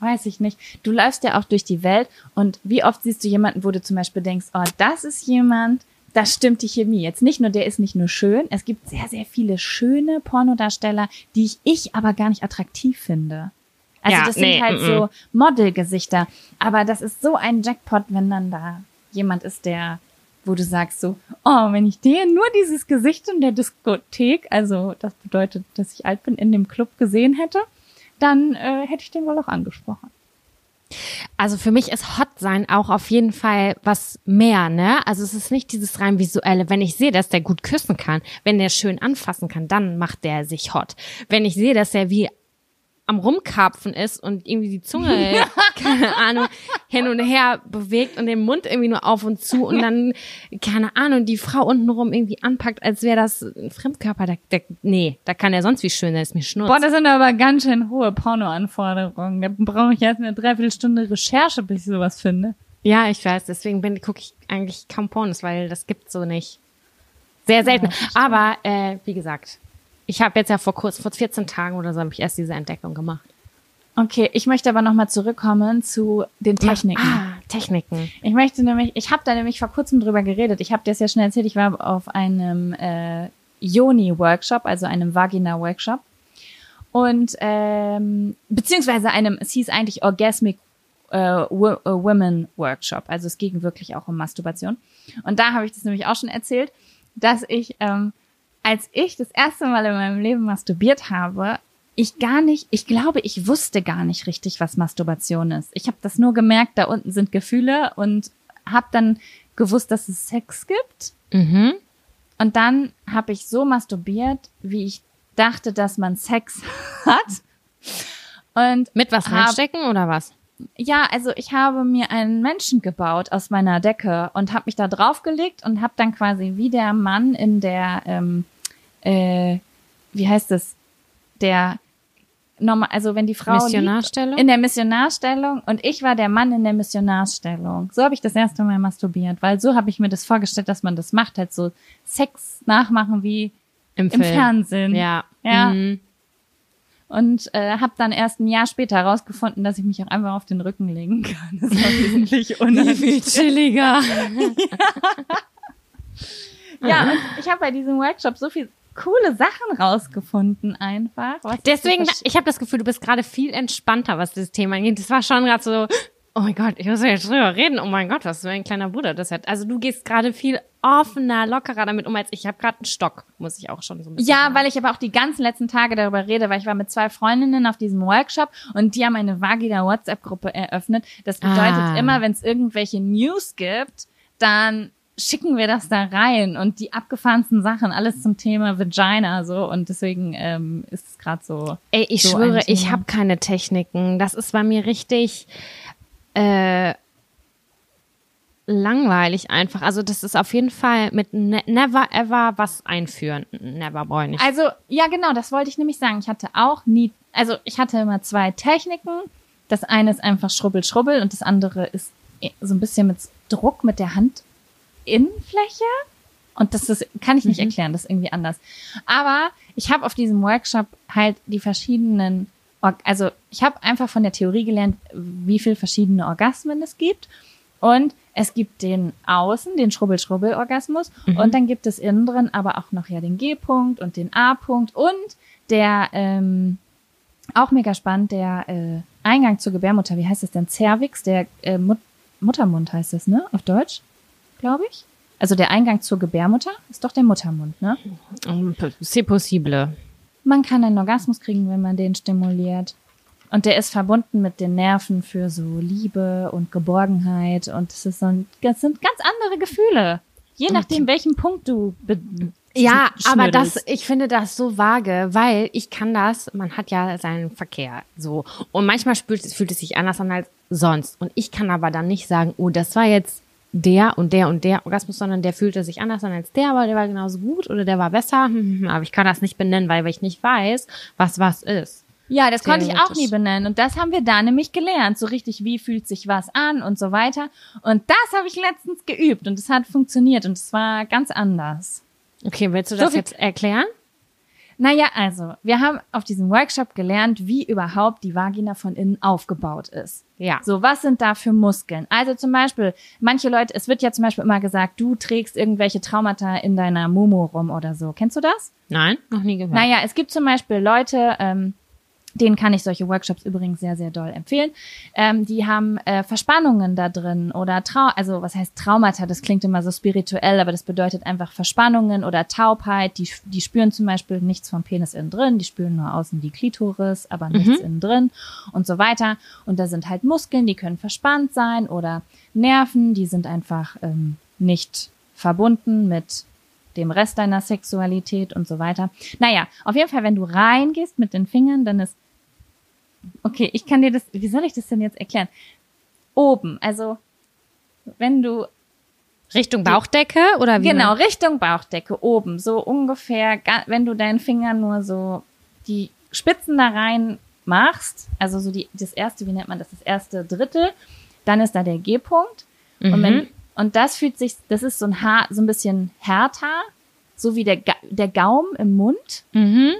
weiß ich nicht. Du läufst ja auch durch die Welt und wie oft siehst du jemanden, wo du zum Beispiel denkst, oh, das ist jemand, da stimmt die Chemie. Jetzt nicht nur, der ist nicht nur schön, es gibt sehr, sehr viele schöne Pornodarsteller, die ich, ich aber gar nicht attraktiv finde. Also ja, das nee, sind halt m -m. so Modelgesichter. Aber das ist so ein Jackpot, wenn dann da jemand ist, der wo du sagst so, oh, wenn ich dir nur dieses Gesicht in der Diskothek, also das bedeutet, dass ich alt bin, in dem Club gesehen hätte, dann äh, hätte ich den wohl auch angesprochen. Also für mich ist Hot sein auch auf jeden Fall was mehr, ne? Also es ist nicht dieses rein visuelle. Wenn ich sehe, dass der gut küssen kann, wenn der schön anfassen kann, dann macht der sich hot. Wenn ich sehe, dass er wie am Rumkarpfen ist und irgendwie die Zunge, *laughs* keine Ahnung, hin und her bewegt und den Mund irgendwie nur auf und zu und dann, keine Ahnung, die Frau untenrum irgendwie anpackt, als wäre das ein Fremdkörper. Der, der, nee, da kann er sonst wie schön, der ist mir schnurz. Boah, das sind aber ganz schön hohe Pornoanforderungen. Da brauche ich erst eine Dreiviertelstunde Recherche, bis ich sowas finde. Ja, ich weiß, deswegen bin gucke ich eigentlich kaum Pornos, weil das gibt's so nicht. Sehr selten. aber äh, wie gesagt, ich habe jetzt ja vor kurz, vor 14 Tagen oder so, habe ich erst diese Entdeckung gemacht. Okay, ich möchte aber nochmal zurückkommen zu den Techniken. Ah, Techniken. Ich möchte nämlich, ich habe da nämlich vor kurzem drüber geredet. Ich habe dir das ja schon erzählt, ich war auf einem äh, Yoni-Workshop, also einem Vagina-Workshop. Und ähm, beziehungsweise einem, es hieß eigentlich Orgasmic äh, äh, Women Workshop. Also es ging wirklich auch um Masturbation. Und da habe ich das nämlich auch schon erzählt, dass ich, ähm, als ich das erste Mal in meinem Leben masturbiert habe, ich gar nicht, ich glaube, ich wusste gar nicht richtig, was Masturbation ist. Ich habe das nur gemerkt, da unten sind Gefühle und habe dann gewusst, dass es Sex gibt. Mhm. Und dann habe ich so masturbiert, wie ich dachte, dass man Sex *laughs* hat. Und Mit was Hab- reinstecken oder was? ja, also ich habe mir einen Menschen gebaut aus meiner Decke und habe mich da draufgelegt und habe dann quasi wie der Mann in der, ähm, äh, wie heißt es, der normal, also wenn die Frau Missionarstellung? liegt, in der Missionarstellung und ich war der Mann in der Missionarstellung. So habe ich das erste Mal masturbiert, weil so habe ich mir das vorgestellt, dass man das macht, halt so Sex nachmachen wie Im, im. Fernsehen. Ja. Ja. Mhm. Und äh, habe dann erst ein Jahr später herausgefunden, dass ich mich auch einfach auf den Rücken legen kann. Das war *laughs* wesentlich unangenehm. chilliger. *laughs* Ja, und ich habe bei diesem Workshop so viel coole Sachen rausgefunden einfach. Deswegen, ich habe das Gefühl, du bist gerade viel entspannter, was das Thema angeht. Das war schon gerade so, oh mein Gott, ich muss ja jetzt drüber reden. Oh mein Gott, was für ein kleiner Bruder das hat. Also du gehst gerade viel offener, lockerer damit um als ich. Ich habe gerade einen Stock, muss ich auch schon so ein bisschen ja, sagen. weil ich aber auch die ganzen letzten Tage darüber rede, weil ich war mit zwei Freundinnen auf diesem Workshop und die haben eine Vagina WhatsApp-Gruppe eröffnet. Das bedeutet Ah. immer, wenn es irgendwelche News gibt, dann schicken wir das da rein und die abgefahrensten Sachen, alles zum Thema Vagina so und deswegen ähm, ist es gerade so. Ey, ich so schwöre, ich habe keine Techniken. Das ist bei mir richtig äh, langweilig einfach. Also das ist auf jeden Fall mit ne never ever was einführen. Never brauche ich nicht. Also, ja, genau, das wollte ich nämlich sagen. Ich hatte auch nie, also ich hatte immer zwei Techniken. Das eine ist einfach Schrubbel, Schrubbel und das andere ist eh so ein bisschen mit Druck mit der Handinnenfläche. Und das ist, kann ich nicht erklären, das ist irgendwie anders. Aber ich habe auf diesem Workshop halt die verschiedenen, Org also ich habe einfach von der Theorie gelernt, wie viel verschiedene Orgasmen es gibt. Und es gibt den Außen, den Schrubbel-Schrubbel-Orgasmus. Und dann gibt es innen drin aber auch noch ja den G-Punkt und den A-Punkt und der, ähm, auch mega spannend, der äh, Eingang zur Gebärmutter. Wie heißt das denn? Cervix, der äh, Mut Muttermund heißt das, ne? Auf Deutsch, glaube ich. Also der Eingang zur Gebärmutter ist doch der Muttermund, ne? C'est possible. Man kann einen Orgasmus kriegen, wenn man den stimuliert. Und der ist verbunden mit den Nerven für so Liebe und Geborgenheit. Und es ist so ein, das sind ganz andere Gefühle. Je nachdem, welchen Punkt du be Ja, aber das, ich finde das so vage, weil ich kann das, man hat ja seinen Verkehr so. Und manchmal es- fühlt es sich anders an als sonst. Und ich kann aber dann nicht sagen, oh, das war jetzt der und der und der Orgasmus, sondern der fühlte sich anders an als der, aber der war genauso gut oder der war besser. *laughs* Aber ich kann das nicht benennen, weil, weil ich nicht weiß, was was ist. Ja, das konnte ich auch nie benennen. Und das haben wir da nämlich gelernt. So richtig, wie fühlt sich was an und so weiter. Und das habe ich letztens geübt und es hat funktioniert und es war ganz anders. Okay, willst du So das viel- jetzt erklären? Naja, also, wir haben auf diesem Workshop gelernt, wie überhaupt die Vagina von innen aufgebaut ist. Ja. So, was sind da für Muskeln? Also zum Beispiel, manche Leute, es wird ja zum Beispiel immer gesagt, du trägst irgendwelche Traumata in deiner Momo rum oder so. Kennst du das? Nein, noch nie gehört. Naja, es gibt zum Beispiel Leute, ähm, denen kann ich solche Workshops übrigens sehr, sehr doll empfehlen. Ähm, die haben äh, Verspannungen da drin oder Trau also was heißt Traumata? Das klingt immer so spirituell, aber das bedeutet einfach Verspannungen oder Taubheit. Die, die spüren zum Beispiel nichts vom Penis innen drin, die spüren nur außen die Klitoris, aber nichts innen drin und so weiter. Und da sind halt Muskeln, die können verspannt sein oder Nerven, die sind einfach ähm, nicht verbunden mit dem Rest deiner Sexualität und so weiter. Naja, auf jeden Fall, wenn du reingehst mit den Fingern, dann ist okay, ich kann dir das, wie soll ich das denn jetzt erklären? Oben, also wenn du Richtung Bauchdecke oder wie? Genau, Richtung Bauchdecke, oben, so ungefähr, wenn du deinen Finger nur so die Spitzen da rein machst, also so die, das erste, wie nennt man das, das erste Drittel, dann ist da der G-Punkt. Und, wenn, und das fühlt sich, das ist so ein Haar, so ein bisschen härter, so wie der, der Gaum im Mund. Mhm.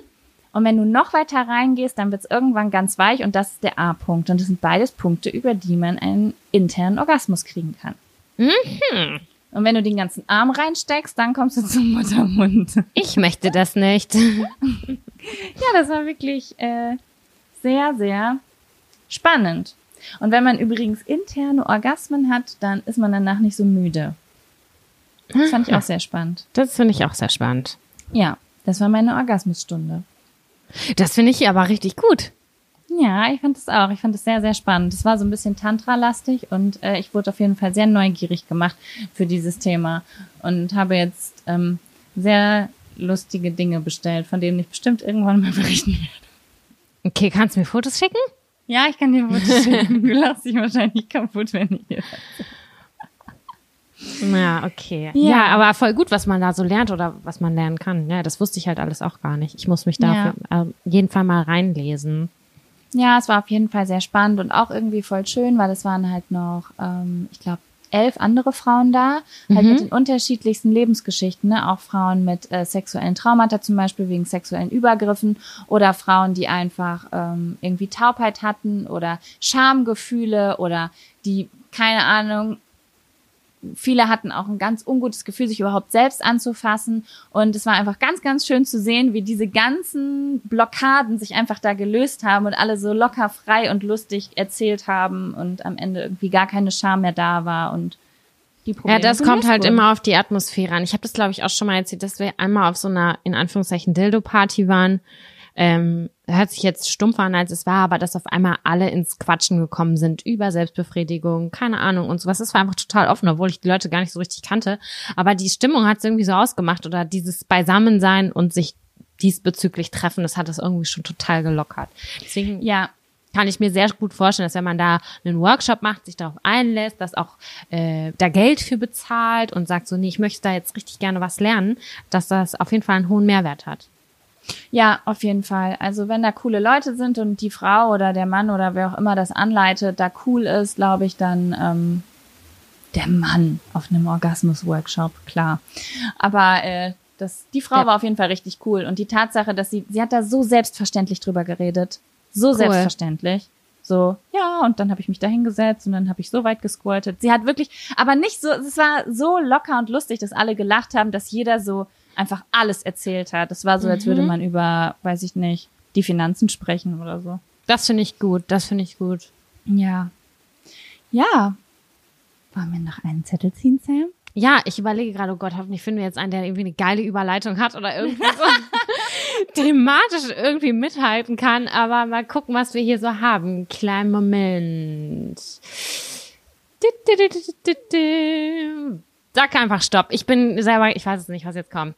Und wenn du noch weiter reingehst, dann wird es irgendwann ganz weich und das ist der A-Punkt. Und das sind beides Punkte, über die man einen internen Orgasmus kriegen kann. Mhm. Und wenn du den ganzen Arm reinsteckst, dann kommst du zum Muttermund. Ich möchte das nicht. *laughs* Ja, das war wirklich äh, sehr, sehr spannend. Und wenn man übrigens interne Orgasmen hat, dann ist man danach nicht so müde. Das fand ich auch sehr spannend. Das finde ich auch sehr spannend. Ja, das war meine Orgasmusstunde. Das finde ich aber richtig gut. Ja, ich fand das auch. Ich fand das sehr, sehr spannend. Es war so ein bisschen Tantra-lastig und äh, ich wurde auf jeden Fall sehr neugierig gemacht für dieses Thema und habe jetzt ähm, sehr lustige Dinge bestellt, von denen ich bestimmt irgendwann mal *laughs* berichten werde. Okay, kannst du mir Fotos schicken? Ja, ich kann dir Fotos schicken. Du lachst dich wahrscheinlich kaputt, wenn ich dir Ja, okay. Ja. Ja. aber voll gut, was man da so lernt oder was man lernen kann. Ja, das wusste ich halt alles auch gar nicht. Ich muss mich dafür äh, jeden Fall mal reinlesen. Ja, es war auf jeden Fall sehr spannend und auch irgendwie voll schön, weil es waren halt noch, ähm, ich glaube, elf andere Frauen da, halt mit den unterschiedlichsten Lebensgeschichten, ne? auch Frauen mit äh, sexuellen Traumata zum Beispiel wegen sexuellen Übergriffen oder Frauen, die einfach ähm, irgendwie Taubheit hatten oder Schamgefühle oder die, keine Ahnung, viele hatten auch ein ganz ungutes Gefühl, sich überhaupt selbst anzufassen. Und es war einfach ganz, ganz schön zu sehen, wie diese ganzen Blockaden sich einfach da gelöst haben und alle so locker frei und lustig erzählt haben und am Ende irgendwie gar keine Scham mehr da war und die Probleme Ja, das kommt halt immer auf die Atmosphäre an. Ich habe das, glaube ich, auch schon mal erzählt, dass wir einmal auf so einer, in Anführungszeichen, Dildo-Party waren. Ähm, hört sich jetzt stumpfer an, als es war, aber dass auf einmal alle ins Quatschen gekommen sind über Selbstbefriedigung, keine Ahnung und sowas. Das war einfach total offen, obwohl ich die Leute gar nicht so richtig kannte. Aber die Stimmung hat es irgendwie so ausgemacht oder dieses Beisammensein und sich diesbezüglich treffen, das hat es irgendwie schon total gelockert. Deswegen Ja, kann ich mir sehr gut vorstellen, dass wenn man da einen Workshop macht, sich darauf einlässt, dass auch äh, da Geld für bezahlt und sagt so, nee, ich möchte da jetzt richtig gerne was lernen, dass das auf jeden Fall einen hohen Mehrwert hat. Ja, auf jeden Fall. Also wenn da coole Leute sind und die Frau oder der Mann oder wer auch immer das anleitet, da cool ist, glaube ich, dann ähm, der Mann auf einem Orgasmus-Workshop, klar. Aber äh, das, die Frau Ja. war auf jeden Fall richtig cool. Und die Tatsache, dass sie, sie hat da so selbstverständlich drüber geredet. So selbstverständlich. So, ja, und dann habe ich mich da hingesetzt und dann habe ich so weit gesquirtet. Sie hat wirklich, aber nicht so, es war so locker und lustig, dass alle gelacht haben, dass jeder so einfach alles erzählt hat. Es war so, als würde man über, weiß ich nicht, die Finanzen sprechen oder so. Das finde ich gut, das finde ich gut. Ja. Ja. Wollen wir noch einen Zettel ziehen, Sam? Ja, ich überlege gerade, oh Gott, hoffentlich finden wir jetzt einen, der irgendwie eine geile Überleitung hat oder irgendwie so *laughs* *laughs* thematisch irgendwie mithalten kann. Aber mal gucken, was wir hier so haben. Kleinen Moment. Sag einfach Stopp. Ich bin selber, ich weiß es nicht, was jetzt kommt.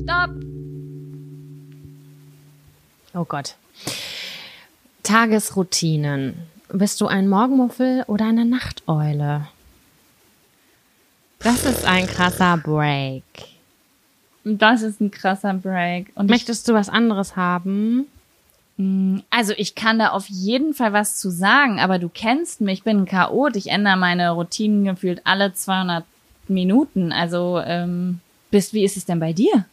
Stopp! Oh Gott. Tagesroutinen. Bist du ein Morgenmuffel oder eine Nachteule? Das ist ein krasser Break. Das ist ein krasser Break. Und Möchtest du was anderes haben? also ich kann da auf jeden Fall was zu sagen, aber du kennst mich, ich bin ein Chaot, ich ändere meine Routinen gefühlt alle 200 Minuten. Also, ähm, bist, wie ist es denn bei dir?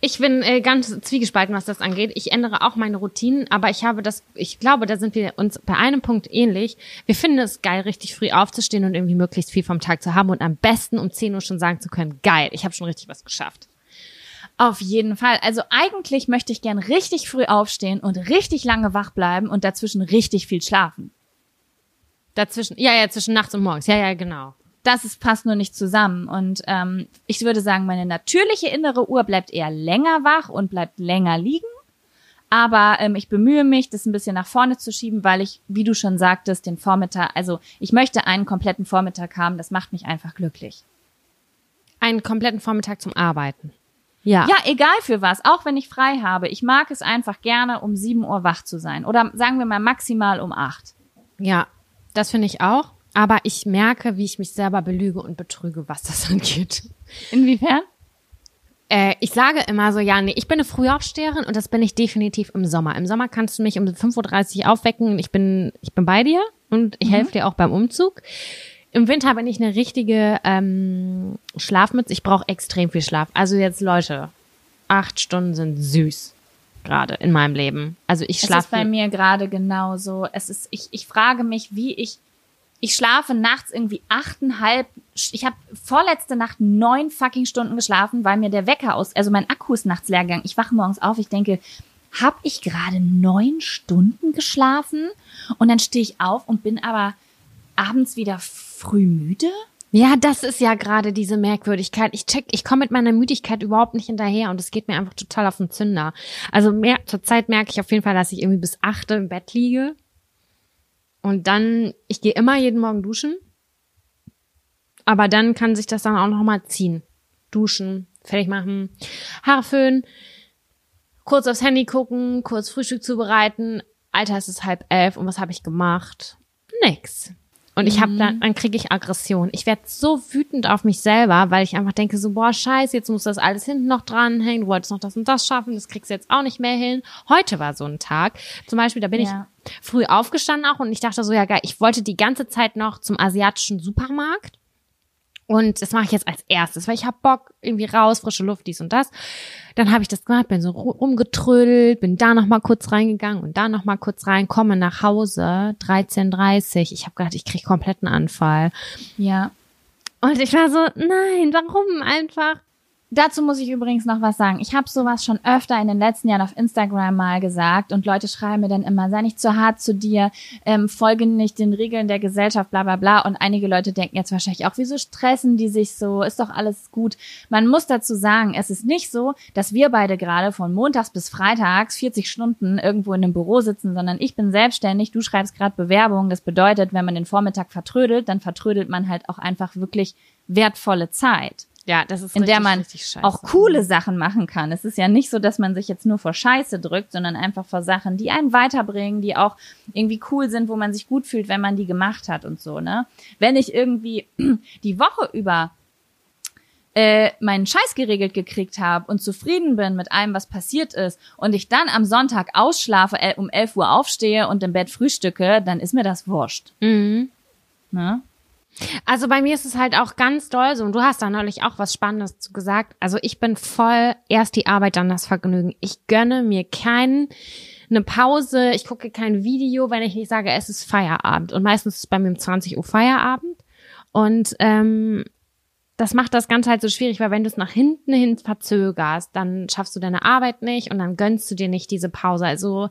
Ich bin äh, ganz zwiegespalten, was das angeht. Ich ändere auch meine Routinen, aber ich habe das, ich glaube, da sind wir uns bei einem Punkt ähnlich. Wir finden es geil, richtig früh aufzustehen und irgendwie möglichst viel vom Tag zu haben und am besten um 10 Uhr schon sagen zu können, geil, ich habe schon richtig was geschafft. Auf jeden Fall. Also eigentlich möchte ich gern richtig früh aufstehen und richtig lange wach bleiben und dazwischen richtig viel schlafen. Dazwischen, ja, ja, zwischen nachts und morgens. Ja, ja, genau. Das ist, passt nur nicht zusammen. Und ähm, ich würde sagen, meine natürliche innere Uhr bleibt eher länger wach und bleibt länger liegen. Aber ähm, ich bemühe mich, das ein bisschen nach vorne zu schieben, weil ich, wie du schon sagtest, den Vormittag, also ich möchte einen kompletten Vormittag haben, das macht mich einfach glücklich. Einen kompletten Vormittag zum Arbeiten. Ja. Ja, egal für was, auch wenn ich frei habe. Ich mag es einfach gerne, um 7 Uhr wach zu sein. Oder sagen wir mal maximal um 8. Ja, das finde ich auch. Aber ich merke, wie ich mich selber belüge und betrüge, was das *laughs* angeht. Inwiefern? Äh, ich sage immer so, ja, nee, ich bin eine Frühaufsteherin und das bin ich definitiv im Sommer. Im Sommer kannst du mich um 5.30 Uhr aufwecken. Ich bin, ich bin bei dir und ich helfe dir auch beim Umzug. Im Winter bin ich eine richtige ähm, Schlafmütze. Ich brauche extrem viel Schlaf. Also jetzt, Leute, acht Stunden sind süß gerade in meinem Leben. Also ich Es ist schlafe. bei mir gerade genauso. Es ist, ich, ich frage mich, wie ich, ich schlafe nachts irgendwie achteinhalb, ich habe vorletzte Nacht neun fucking Stunden geschlafen, weil mir der Wecker aus, also mein Akku ist nachts leer gegangen. Ich wache morgens auf, ich denke, hab ich gerade neun Stunden geschlafen? Und dann stehe ich auf und bin aber abends wieder früh müde? Ja, das ist ja gerade diese Merkwürdigkeit. Ich check, ich komme mit meiner Müdigkeit überhaupt nicht hinterher und es geht mir einfach total auf den Zünder. Also mehr, zurzeit merke ich auf jeden Fall, dass ich irgendwie bis acht im Bett liege. Und dann, ich gehe immer jeden Morgen duschen. Aber dann kann sich das dann auch noch mal ziehen. Duschen, fertig machen, Haare föhnen, kurz aufs Handy gucken, kurz Frühstück zubereiten. Alter, es ist halb elf und was habe ich gemacht? Nix. Und ich habe dann, dann kriege ich Aggression. Ich werde so wütend auf mich selber, weil ich einfach denke so, boah, scheiße, jetzt muss das alles hinten noch dranhängen, du wolltest noch das und das schaffen, das kriegst du jetzt auch nicht mehr hin. Heute war so ein Tag. Zum Beispiel, da bin Ja. ich früh aufgestanden auch und ich dachte so, ja geil, ich wollte die ganze Zeit noch zum asiatischen Supermarkt. Und das mache ich jetzt als erstes, weil ich hab Bock, irgendwie raus, frische Luft, dies und das. Dann habe ich das gemacht, bin so ru- rumgetrödelt, bin da noch mal kurz reingegangen und da noch mal kurz rein, komme nach Hause, 13.30 Ich habe gedacht, ich krieg kompletten Anfall. Ja. Und ich war so, nein, warum einfach? Dazu muss ich übrigens noch was sagen. Ich habe sowas schon öfter in den letzten Jahren auf Instagram mal gesagt und Leute schreiben mir dann immer, sei nicht zu hart zu dir, ähm, folge nicht den Regeln der Gesellschaft, bla bla bla. Und einige Leute denken jetzt wahrscheinlich auch, wieso stressen die sich so? Ist doch alles gut. Man muss dazu sagen, es ist nicht so, dass wir beide gerade von montags bis freitags 40 Stunden irgendwo in einem Büro sitzen, sondern ich bin selbstständig, du schreibst gerade Bewerbungen. Das bedeutet, wenn man den Vormittag vertrödelt, dann vertrödelt man halt auch einfach wirklich wertvolle Zeit Ja, das ist in der richtig, man richtig scheiße. auch coole Sachen machen kann. Es ist ja nicht so, dass man sich jetzt nur vor Scheiße drückt, sondern einfach vor Sachen, die einen weiterbringen, die auch irgendwie cool sind, wo man sich gut fühlt, wenn man die gemacht hat und so, ne? Wenn ich irgendwie *clears throat* die Woche über äh, meinen Scheiß geregelt gekriegt habe und zufrieden bin mit allem, was passiert ist und ich dann am Sonntag ausschlafe, um 11 Uhr aufstehe und im Bett frühstücke, dann ist mir das wurscht. Mhm. Ne? Also bei mir ist es halt auch ganz doll so. Und du hast da neulich auch was Spannendes zu gesagt. Also ich bin voll erst die Arbeit, dann das Vergnügen. Ich gönne mir keinen eine Pause. Ich gucke kein Video, wenn ich nicht sage, es ist Feierabend. Und meistens ist es bei mir um 20 Uhr Feierabend. Und ähm, das macht das Ganze halt so schwierig, weil wenn du es nach hinten hin verzögerst, dann schaffst du deine Arbeit nicht und dann gönnst du dir nicht diese Pause. Also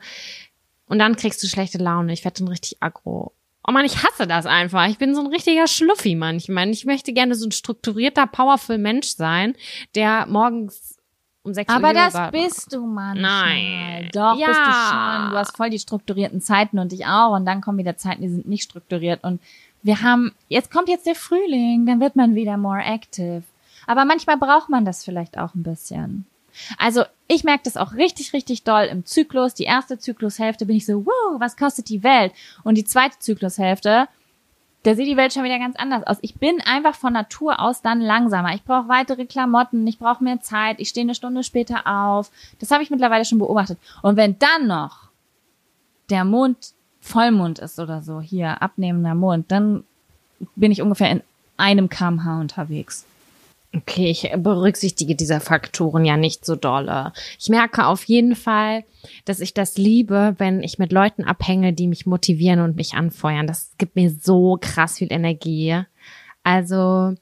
und dann kriegst du schlechte Laune. Ich werde dann richtig aggro. Oh man, ich hasse das einfach. Ich bin so ein richtiger Schluffi manchmal. Ich möchte gerne so ein strukturierter, powerful Mensch sein, der morgens um sechs Aber Uhr das Yoga bist du manchmal. Nein. Doch, Ja. bist du schon. Du hast voll die strukturierten Zeiten und ich auch. Und dann kommen wieder Zeiten, die sind nicht strukturiert. Und wir haben, jetzt kommt jetzt der Frühling, dann wird man wieder more active. Aber manchmal braucht man das vielleicht auch ein bisschen. Also ich merke das auch richtig, richtig doll im Zyklus. Die erste Zyklushälfte bin ich so, wow, was kostet die Welt? Und die zweite Zyklushälfte, da sieht die Welt schon wieder ganz anders aus. Ich bin einfach von Natur aus dann langsamer. Ich brauche weitere Klamotten, ich brauche mehr Zeit, ich stehe eine Stunde später auf. Das habe ich mittlerweile schon beobachtet. Und wenn dann noch der Mond Vollmond ist oder so, hier abnehmender Mond, dann bin ich ungefähr in einem kmh unterwegs. Okay, ich berücksichtige diese Faktoren ja nicht so dolle. Ich merke auf jeden Fall, dass ich das liebe, wenn ich mit Leuten abhänge, die mich motivieren und mich anfeuern. Das gibt mir so krass viel Energie. Also,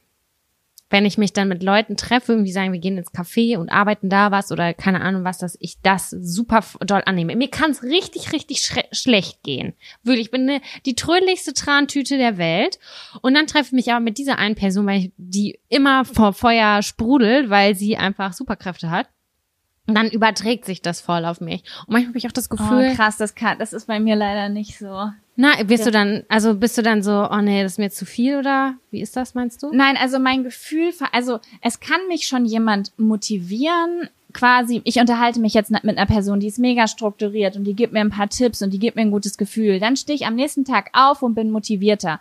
wenn ich mich dann mit Leuten treffe, irgendwie sagen, wir gehen ins Café und arbeiten da was oder keine Ahnung was, dass ich das super doll annehme. Mir kann es richtig, richtig schlecht gehen. Ich bin ne, die trödlichste Trantüte der Welt. Und dann treffe ich mich aber mit dieser einen Person, weil ich, die immer vor Feuer sprudelt, weil sie einfach Superkräfte hat. Und dann überträgt sich das voll auf mich. Und manchmal habe ich auch das Gefühl, Oh, krass, das kann, das ist bei mir leider nicht so. na, bist du dann, also bist du dann so, oh nee, das ist mir zu viel oder wie ist das, meinst du? Nein, also mein Gefühl, also es kann mich schon jemand motivieren, quasi, ich unterhalte mich jetzt mit einer Person, die ist mega strukturiert und die gibt mir ein paar Tipps und die gibt mir ein gutes Gefühl. Dann stehe ich am nächsten Tag auf und bin motivierter.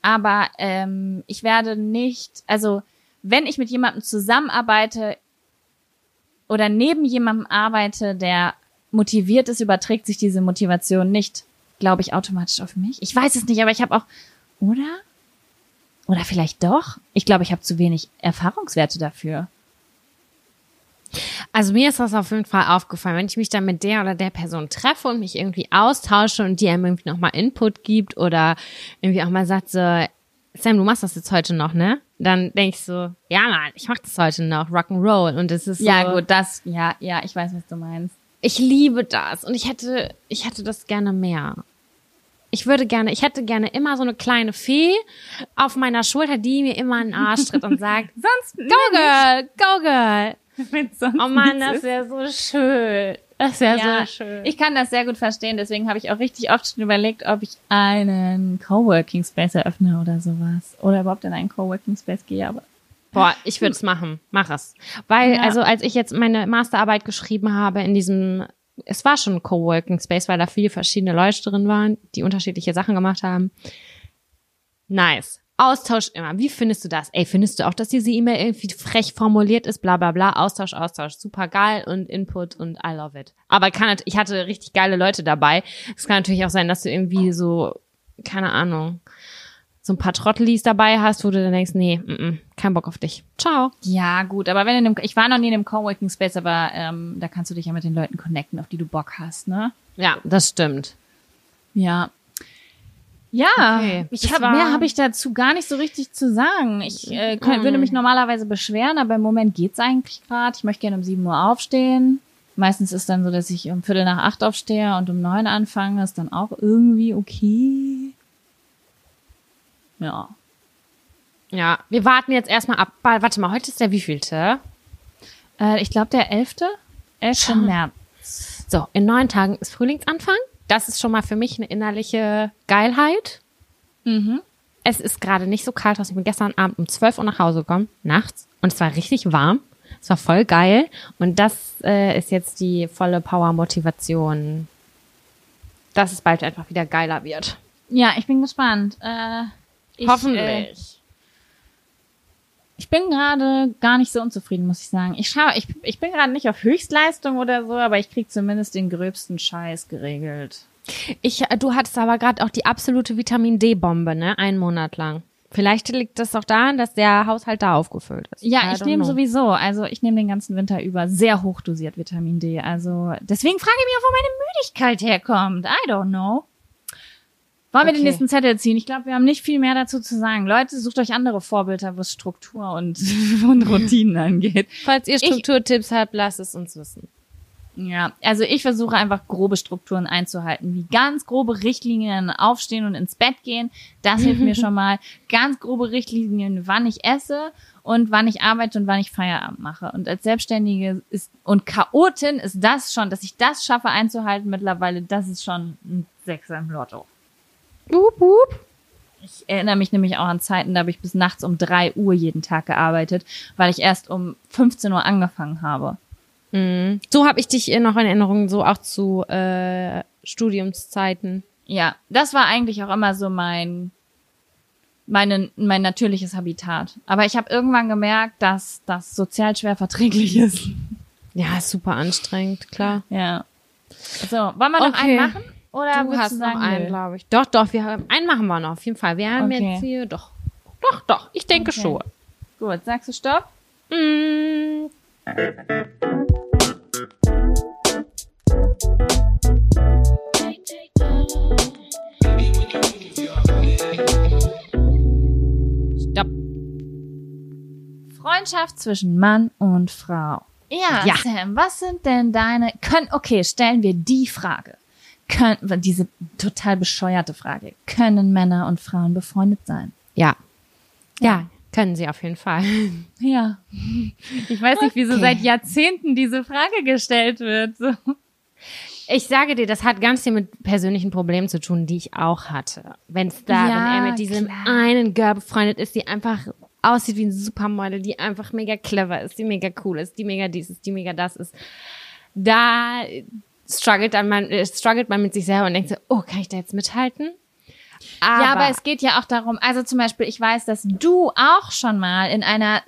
Aber ähm, ich werde nicht, also wenn ich mit jemandem zusammenarbeite oder neben jemandem arbeite, der motiviert ist, überträgt sich diese Motivation nicht, glaube ich, automatisch auf mich. Ich weiß es nicht, aber ich habe auch, oder? Oder vielleicht doch? Ich glaube, ich habe zu wenig Erfahrungswerte dafür. Also mir ist das auf jeden Fall aufgefallen, wenn ich mich dann mit der oder der Person treffe und mich irgendwie austausche und die einem irgendwie nochmal Input gibt oder irgendwie auch mal sagt so, Sam, du machst das jetzt heute noch, ne? Dann denk ich so, ja Mann, ich mach das heute noch, Rock'n'Roll und es ist so, Ja, gut, das, ja, ja, ich weiß, was du meinst. ich liebe das und ich hätte, ich hätte das gerne mehr. Ich würde gerne, ich hätte gerne immer so eine kleine Fee auf meiner Schulter, die mir immer einen Arsch tritt und sagt, *laughs* Sonst go girl, go girl. *laughs* Oh Mann, das wäre so schön. Das wäre ja, so schön. ich kann das sehr gut verstehen, deswegen habe ich auch richtig oft schon überlegt, ob ich einen Coworking Space eröffne oder sowas. Oder überhaupt in einen Coworking Space gehe, aber Boah, ich würde es machen. Mach es. Weil, Ja. also als ich jetzt meine Masterarbeit geschrieben habe in diesem, es war schon ein Coworking Space, weil da viele verschiedene Leute drin waren, die unterschiedliche Sachen gemacht haben. Nice. Austausch immer. Wie findest du das? Ey, findest du auch, dass diese E-Mail irgendwie frech formuliert ist? Bla bla bla. Austausch, Austausch. Super geil und Input und I love it. Aber kann, ich hatte richtig geile Leute dabei. Es kann natürlich auch sein, dass du irgendwie so, keine Ahnung, so ein paar Trottelis dabei hast, wo du dann denkst, nee, mm -mm, kein Bock auf dich. Ciao. ja, gut, aber wenn in einem, ich war noch nie in einem Coworking Space, aber ähm, da kannst du dich ja mit den Leuten connecten, auf die du Bock hast, ne? Ja, das stimmt. Ja. Ja, Okay. ich hab, war- mehr habe ich dazu gar nicht so richtig zu sagen. Ich äh, könnt, würde mich normalerweise beschweren, aber im Moment geht's eigentlich gerade. Ich möchte gerne um 7 Uhr aufstehen. Meistens ist dann so, dass ich um Viertel nach acht aufstehe und um neun anfange. Ist dann auch irgendwie okay. Ja. Ja, wir warten jetzt erstmal ab. Warte mal, heute ist der wievielte? Äh, ich glaube, der 11. 11. Schau. März. So, in neun Tagen ist Frühlingsanfang. Das ist schon mal für mich eine innerliche Geilheit. Mhm. Es ist gerade nicht so kalt aus. Ich bin gestern Abend um 12 Uhr nach Hause gekommen, nachts. Und es war richtig warm. Es war voll geil. Und das äh, ist jetzt die volle Power-Motivation, dass es bald einfach wieder geiler wird. Ja, ich bin gespannt. Äh, ich, Äh, Hoffentlich. Ich bin gerade gar nicht so unzufrieden, muss ich sagen. Ich schaue, ich, ich bin gerade nicht auf Höchstleistung oder so, aber ich krieg zumindest den gröbsten Scheiß geregelt. Ich, du hattest aber gerade auch die absolute Vitamin D-Bombe, ne? Einen Monat lang. Vielleicht liegt das auch daran, dass der Haushalt da aufgefüllt ist. Ja, ich nehme sowieso, also ich nehme den ganzen Winter über sehr hochdosiert Vitamin D. Also deswegen frage ich mich auch, wo meine Müdigkeit herkommt. I don't know. Wollen wir den Okay. nächsten Zettel ziehen? Ich glaube, wir haben nicht viel mehr dazu zu sagen. Leute, sucht euch andere Vorbilder, was Struktur und, *laughs* und Routinen angeht. Falls ihr Strukturtipps habt, lasst es uns wissen. Ja, also ich versuche einfach grobe Strukturen einzuhalten, wie ganz grobe Richtlinien aufstehen und ins Bett gehen. Das hilft mir *laughs* schon mal. Ganz grobe Richtlinien, wann ich esse und wann ich arbeite und wann ich Feierabend mache. Und als Selbstständige ist und Chaotin ist das schon, dass ich das schaffe einzuhalten mittlerweile, das ist schon ein Sechser im Lotto. Wup, wup. Ich erinnere mich nämlich auch an Zeiten, da habe ich bis nachts um drei Uhr jeden Tag gearbeitet, weil ich erst um 15 Uhr angefangen habe. Mhm. So habe ich dich äh, noch in Erinnerung, so auch zu äh, Studiumszeiten. Ja, das war eigentlich auch immer so mein meine, mein natürliches Habitat. Aber ich habe irgendwann gemerkt, dass das sozial schwer verträglich ist. Ja, super anstrengend, klar. Ja. So, wollen wir noch Okay. einen machen? Oder Du hast du noch sagen, einen, nö? glaube ich. Doch, doch, wir haben einen machen wir noch, auf jeden Fall. Wir haben Okay. jetzt hier doch. Doch, doch, ich denke Okay. schon. Gut, sagst du Stopp? Mm, Stopp. Freundschaft zwischen Mann und Frau. Ja, Ja. Sam, was sind denn deine, können, okay, stellen wir die Frage. Können, diese total bescheuerte Frage. Können Männer und Frauen befreundet sein? Ja. Ja. Können sie auf jeden Fall. *laughs* Ja. Ich weiß nicht, wieso Okay. seit Jahrzehnten diese Frage gestellt wird. So. Ich sage dir, das hat ganz viel mit persönlichen Problemen zu tun, die ich auch hatte. Wenn es da, Ja, wenn er mit diesem klar. einen Girl befreundet ist, die einfach aussieht wie ein Supermodel, die einfach mega clever ist, die mega cool ist, die mega dies ist, die mega das ist, da struggelt dann man, äh, struggelt man mit sich selber und denkt so, oh, kann ich da jetzt mithalten? Aber, ja, aber es geht ja auch darum, also zum Beispiel, ich weiß, dass du auch schon mal in einer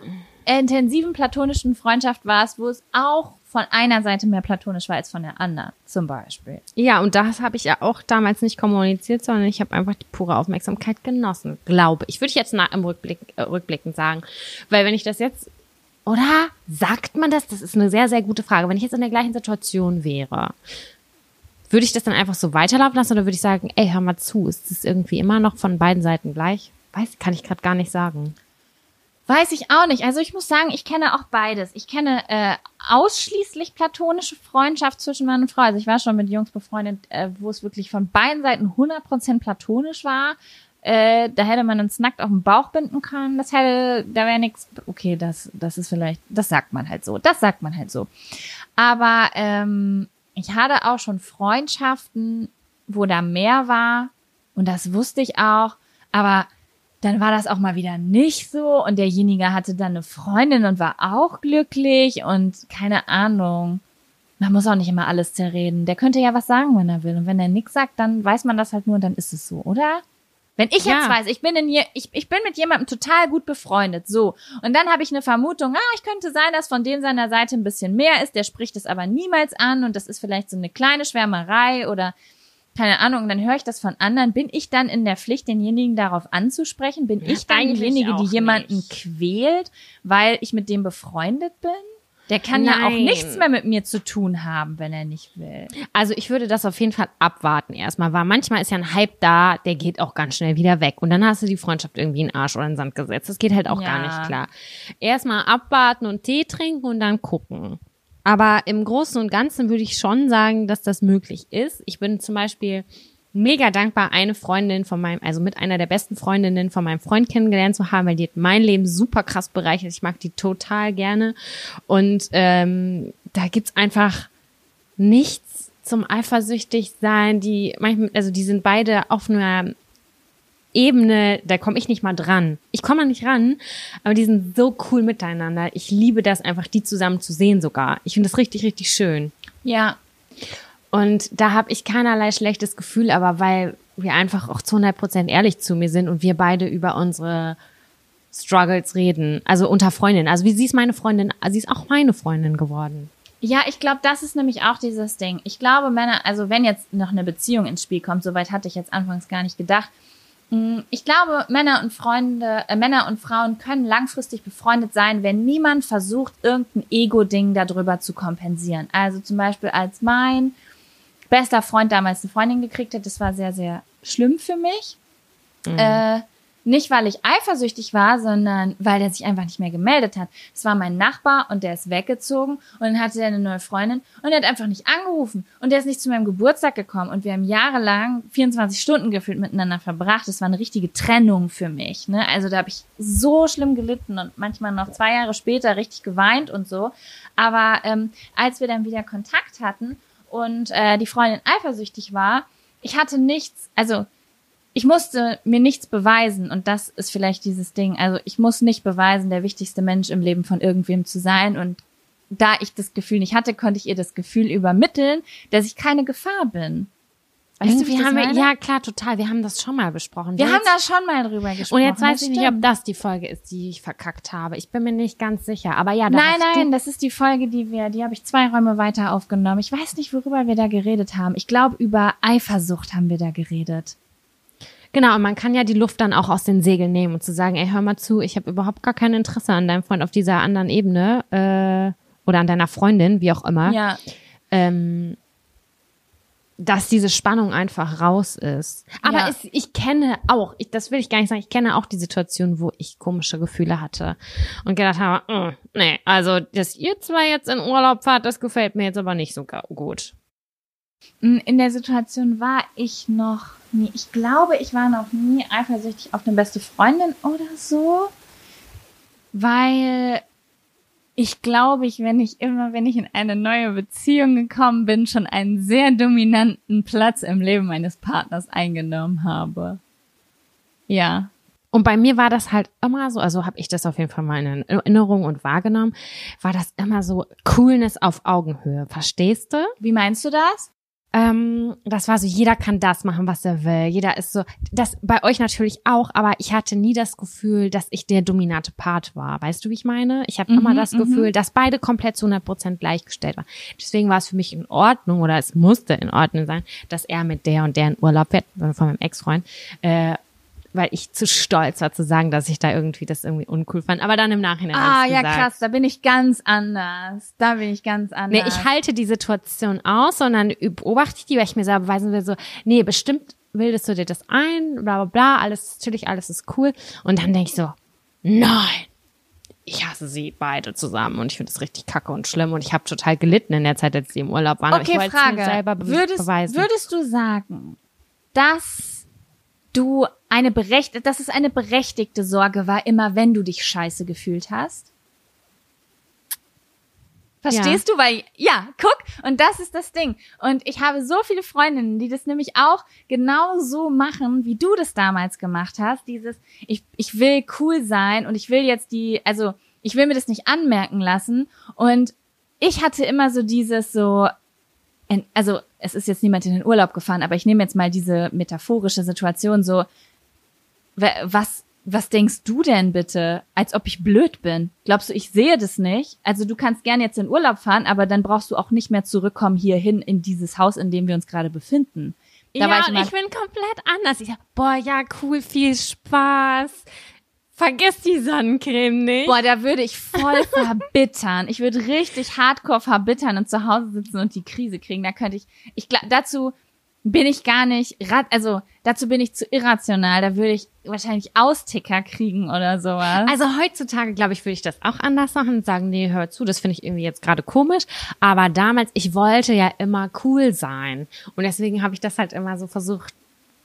intensiven platonischen Freundschaft warst, wo es auch von einer Seite mehr platonisch war als von der anderen, zum Beispiel. Ja, und das habe ich ja auch damals nicht kommuniziert, sondern ich habe einfach die pure Aufmerksamkeit genossen, glaube ich. Würde ich jetzt nach, im Rückblick, äh, rückblickend sagen. Weil wenn ich das jetzt, oder sagt man das? Das ist eine sehr, sehr gute Frage. Wenn ich jetzt in der gleichen Situation wäre, würde ich das dann einfach so weiterlaufen lassen oder würde ich sagen, ey, hör mal zu, ist das irgendwie immer noch von beiden Seiten gleich? Weiß, kann ich gerade gar nicht sagen. Weiß ich auch nicht. Also ich muss sagen, ich kenne auch beides. Ich kenne äh, ausschließlich platonische Freundschaft zwischen Mann und Frau. Also ich war schon mit Jungs befreundet, äh, wo es wirklich von beiden Seiten 100% platonisch war. Äh, da hätte man uns nackt auf den Bauch binden können. Das hätte, da wäre nichts. Okay, das, das ist vielleicht, das sagt man halt so. Das sagt man halt so. Aber ähm, ich hatte auch schon Freundschaften, wo da mehr war. Und das wusste ich auch. Aber dann war das auch mal wieder nicht so und derjenige hatte dann eine Freundin und war auch glücklich und keine Ahnung. Man muss auch nicht immer alles zerreden. Der könnte ja was sagen, wenn er will. Und wenn er nichts sagt, dann weiß man das halt nur und dann ist es so, oder? Wenn ich Ja. jetzt weiß, ich bin in je, ich, ich bin mit jemandem total gut befreundet, so. Und dann habe ich eine Vermutung, ah, ich könnte sein, dass von dem seiner Seite ein bisschen mehr ist, der spricht es aber niemals an und das ist vielleicht so eine kleine Schwärmerei oder keine Ahnung, und dann höre ich das von anderen. Bin ich dann in der Pflicht, denjenigen darauf anzusprechen? Bin ich dann diejenige, die jemanden nicht. quält, weil ich mit dem befreundet bin? Der kann ja auch Nein. nichts mehr mit mir zu tun haben, wenn er nicht will. Also ich würde das auf jeden Fall abwarten erstmal, weil manchmal ist ja ein Hype da, der geht auch ganz schnell wieder weg und dann hast du die Freundschaft irgendwie in den Arsch oder in den Sand gesetzt. Das geht halt auch gar Ja. nicht klar. Erstmal abwarten und Tee trinken und dann gucken. Aber im Großen und Ganzen würde ich schon sagen, dass das möglich ist. Ich bin zum Beispiel mega dankbar, eine Freundin von meinem, also mit einer der besten Freundinnen von meinem Freund kennengelernt zu haben, weil die hat mein Leben super krass bereichert. Ich mag die total gerne. Und ähm, da gibt's einfach nichts zum eifersüchtig sein. Die manchmal, also die sind beide auf einer Ebene, da komme ich nicht mal dran. Ich komme nicht ran, aber die sind so cool miteinander. Ich liebe das einfach, die zusammen zu sehen sogar. Ich finde das richtig, richtig schön. Ja, Und da habe ich keinerlei schlechtes Gefühl, aber weil wir einfach auch zu 100 Prozent ehrlich zu mir sind und wir beide über unsere Struggles reden. Also unter Freundinnen. Also wie sie ist meine Freundin, sie ist auch meine Freundin geworden. Ja, ich glaube, das ist nämlich auch dieses Ding. Ich glaube, Männer, also wenn jetzt noch eine Beziehung ins Spiel kommt, soweit hatte ich jetzt anfangs gar nicht gedacht. Mm, Ich glaube, Männer und Freunde, äh, Männer und Frauen können langfristig befreundet sein, wenn niemand versucht, irgendein Ego-Ding darüber zu kompensieren. Also zum Beispiel als mein bester Freund damals eine Freundin gekriegt hat, das war sehr, sehr schlimm für mich. Äh, nicht, weil ich eifersüchtig war, sondern weil er sich einfach nicht mehr gemeldet hat. Es war mein Nachbar und der ist weggezogen und dann hatte er eine neue Freundin und er hat einfach nicht angerufen und der ist nicht zu meinem Geburtstag gekommen und wir haben jahrelang 24 Stunden gefühlt miteinander verbracht. Das war eine richtige Trennung für mich. Ne? Also da habe ich so schlimm gelitten und manchmal noch zwei Jahre später richtig geweint und so. Aber ähm, als wir dann wieder Kontakt hatten und äh, die Freundin eifersüchtig war, ich hatte nichts, also ich musste mir nichts beweisen und das ist vielleicht dieses Ding. Also ich muss nicht beweisen, der wichtigste Mensch im Leben von irgendwem zu sein und da ich das Gefühl nicht hatte, konnte ich ihr das Gefühl übermitteln, dass ich keine Gefahr bin. Weißt du, Irgendwie das haben wir, meine? ja klar, total. Wir haben das schon mal besprochen. wir Jetzt- haben da schon mal drüber gesprochen. Und jetzt weiß ich nicht, ob das die Folge ist, die ich verkackt habe. Ich bin mir nicht ganz sicher. Aber ja, da Nein, nein, das ist die Folge, die wir, die habe ich zwei Räume weiter aufgenommen. Ich weiß nicht, worüber wir da geredet haben. Ich glaube, über Eifersucht haben wir da geredet. Du, genau, und man kann ja die Luft dann auch aus den Segeln nehmen und zu sagen, ey, hör mal zu, ich habe überhaupt gar kein Interesse an deinem Freund auf dieser anderen Ebene äh, oder an deiner Freundin, wie auch immer. Ja, ähm, dass diese Spannung einfach raus ist. Aber Ja. es, ich kenne auch, ich, das will ich gar nicht sagen, ich kenne auch die Situation, wo ich komische Gefühle hatte und gedacht habe, mm, nee, also, dass ihr zwei jetzt in Urlaub fahrt, das gefällt mir jetzt aber nicht so gut. in der Situation war ich noch nie. Ich glaube, ich war noch nie eifersüchtig auf eine beste Freundin oder so. Weil ich glaube, ich, wenn ich immer, wenn ich in eine neue Beziehung gekommen bin, schon einen sehr dominanten Platz im Leben meines Partners eingenommen habe. Ja. Und bei mir war das halt immer so, also habe ich das auf jeden Fall mal in Erinnerung und wahrgenommen, war das immer so Coolness auf Augenhöhe. Verstehst du? Wie meinst du das? Ähm, das war so, jeder kann das machen, was er will. Jeder ist so, das bei euch natürlich auch, aber ich hatte nie das Gefühl, dass ich der dominante Part war. Weißt du, wie ich meine? Ich habe Mhm, immer das mhm. Gefühl, dass beide komplett zu 100 Prozent gleichgestellt waren. Deswegen war es für mich in Ordnung oder es musste in Ordnung sein, dass er mit der und der in Urlaub fährt, äh, von meinem Ex-Freund, äh, weil ich zu stolz war zu sagen, dass ich da irgendwie das irgendwie uncool fand. Aber dann im Nachhinein Ah, ja, gesagt. krass, da bin ich ganz anders. Da bin ich ganz anders. Nee, ich halte die Situation aus und dann beobachte ich die, weil ich mir selber beweisen will, so, nee, bestimmt bildest du dir das ein, bla bla bla, alles natürlich, alles ist cool. Und dann denke ich so, nein, ich hasse sie beide zusammen und ich finde es richtig kacke und schlimm und ich habe total gelitten in der Zeit, als sie im Urlaub waren. Okay, Frage. mir selber be Würdest, beweisen. würdest du sagen, dass du eine berecht, dass es eine berechtigte Sorge war, immer wenn du dich scheiße gefühlt hast? Verstehst du? Weil, ja, guck, und das ist das Ding. Und ich habe so viele Freundinnen, die das nämlich auch genau so machen, wie du das damals gemacht hast. Dieses, ich, ich will cool sein und ich will jetzt die, also, ich will mir das nicht anmerken lassen. Und ich hatte immer so dieses so, also es ist jetzt niemand in den Urlaub gefahren, aber ich nehme jetzt mal diese metaphorische Situation so, wa- was, was denkst du denn bitte, als ob ich blöd bin? Glaubst du, ich sehe das nicht? Also du kannst gerne jetzt in Urlaub fahren, aber dann brauchst du auch nicht mehr zurückkommen hierhin in dieses Haus, in dem wir uns gerade befinden. Da ja, ich und ich bin komplett anders. Ich sag, boah, ja, cool, viel Spaß. Vergiss die Sonnencreme nicht. boah, da würde ich voll *laughs* verbittern. Ich würde richtig hardcore verbittern und zu Hause sitzen und die Krise kriegen. Da könnte ich, ich glaub, dazu bin ich gar nicht, also dazu bin ich zu irrational. Da würde ich wahrscheinlich Austicker kriegen oder sowas. Also heutzutage, glaube ich, würde ich das auch anders machen und sagen, nee, hör zu, das finde ich irgendwie jetzt gerade komisch. Aber damals, ich wollte ja immer cool sein. Und deswegen habe ich das halt immer so versucht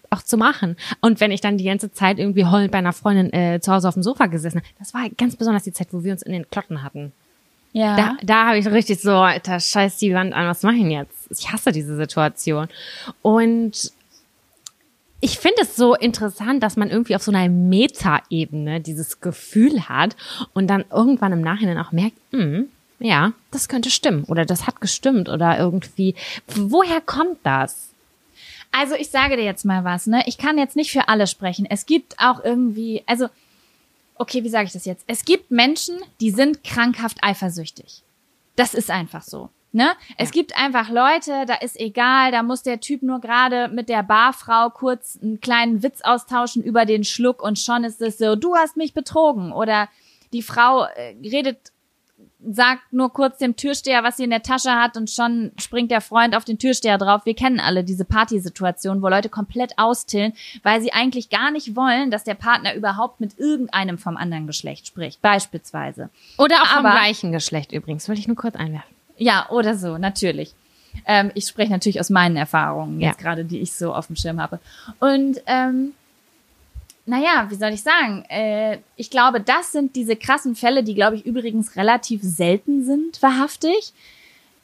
auch zu machen. Und wenn ich dann die ganze Zeit irgendwie heulend bei einer Freundin äh, zu Hause auf dem Sofa gesessen habe, das war ganz besonders die Zeit, wo wir uns in den Klotten hatten. ja. Da, da habe ich richtig so, Alter, scheiß die Wand an, was mache ich denn jetzt? Ich hasse diese Situation. Und ich finde es so interessant, dass man irgendwie auf so einer Meta-Ebene dieses Gefühl hat und dann irgendwann im Nachhinein auch merkt, hm, ja, das könnte stimmen oder das hat gestimmt oder irgendwie, woher kommt das? Also ich sage dir jetzt mal was, ne? Ich kann jetzt nicht für alle sprechen. Es gibt auch irgendwie, also, okay, wie sage ich das jetzt? Es gibt Menschen, die sind krankhaft eifersüchtig. Das ist einfach so. Ne? Es gibt einfach Leute, da ist egal, da muss der Typ nur gerade mit der Barfrau kurz einen kleinen Witz austauschen über den Schluck und schon ist es so, du hast mich betrogen. Oder die Frau äh, redet sagt nur kurz dem Türsteher, was sie in der Tasche hat und schon springt der Freund auf den Türsteher drauf. Wir kennen alle diese Partysituation, wo Leute komplett austillen, weil sie eigentlich gar nicht wollen, dass der Partner überhaupt mit irgendeinem vom anderen Geschlecht spricht, beispielsweise. Oder auch vom Aber- gleichen Geschlecht übrigens, will ich nur kurz einwerfen. Ja, oder so, natürlich. Ähm, ich spreche natürlich aus meinen Erfahrungen jetzt Ja. gerade, die ich so auf dem Schirm habe. Und ähm, naja, wie soll ich sagen? Äh, ich glaube, das sind diese krassen Fälle, die, glaube ich, übrigens relativ selten sind, wahrhaftig.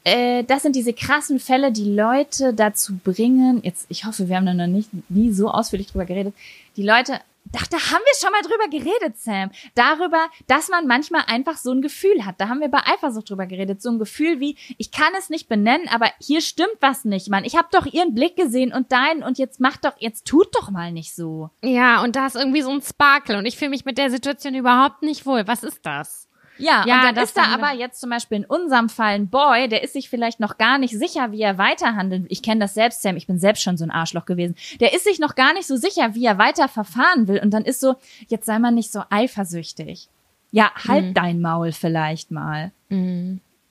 Äh, das sind diese krassen Fälle, die Leute dazu bringen, jetzt, ich hoffe, wir haben da noch nicht nie so ausführlich drüber geredet, die Leute, ach, da haben wir schon mal drüber geredet, Sam, darüber, dass man manchmal einfach so ein Gefühl hat. Da haben wir bei Eifersucht drüber geredet, so ein Gefühl wie, ich kann es nicht benennen, aber hier stimmt was nicht, Mann. Ich habe doch ihren Blick gesehen und deinen und jetzt mach doch, jetzt tut doch mal nicht so. Ja, und da ist irgendwie so ein Sparkle und ich fühle mich mit der Situation überhaupt nicht wohl. Was ist das? Ja, Ja, und dann das ist da aber jetzt zum Beispiel in unserem Fall ein Boy, der ist sich vielleicht noch gar nicht sicher, wie er weiterhandelt. Ich kenne das selbst, Sam, ich bin selbst schon so ein Arschloch gewesen. Der ist sich noch gar nicht so sicher, wie er weiter verfahren will. Und dann ist so, jetzt sei mal nicht so eifersüchtig. Ja, halt dein Maul vielleicht mal.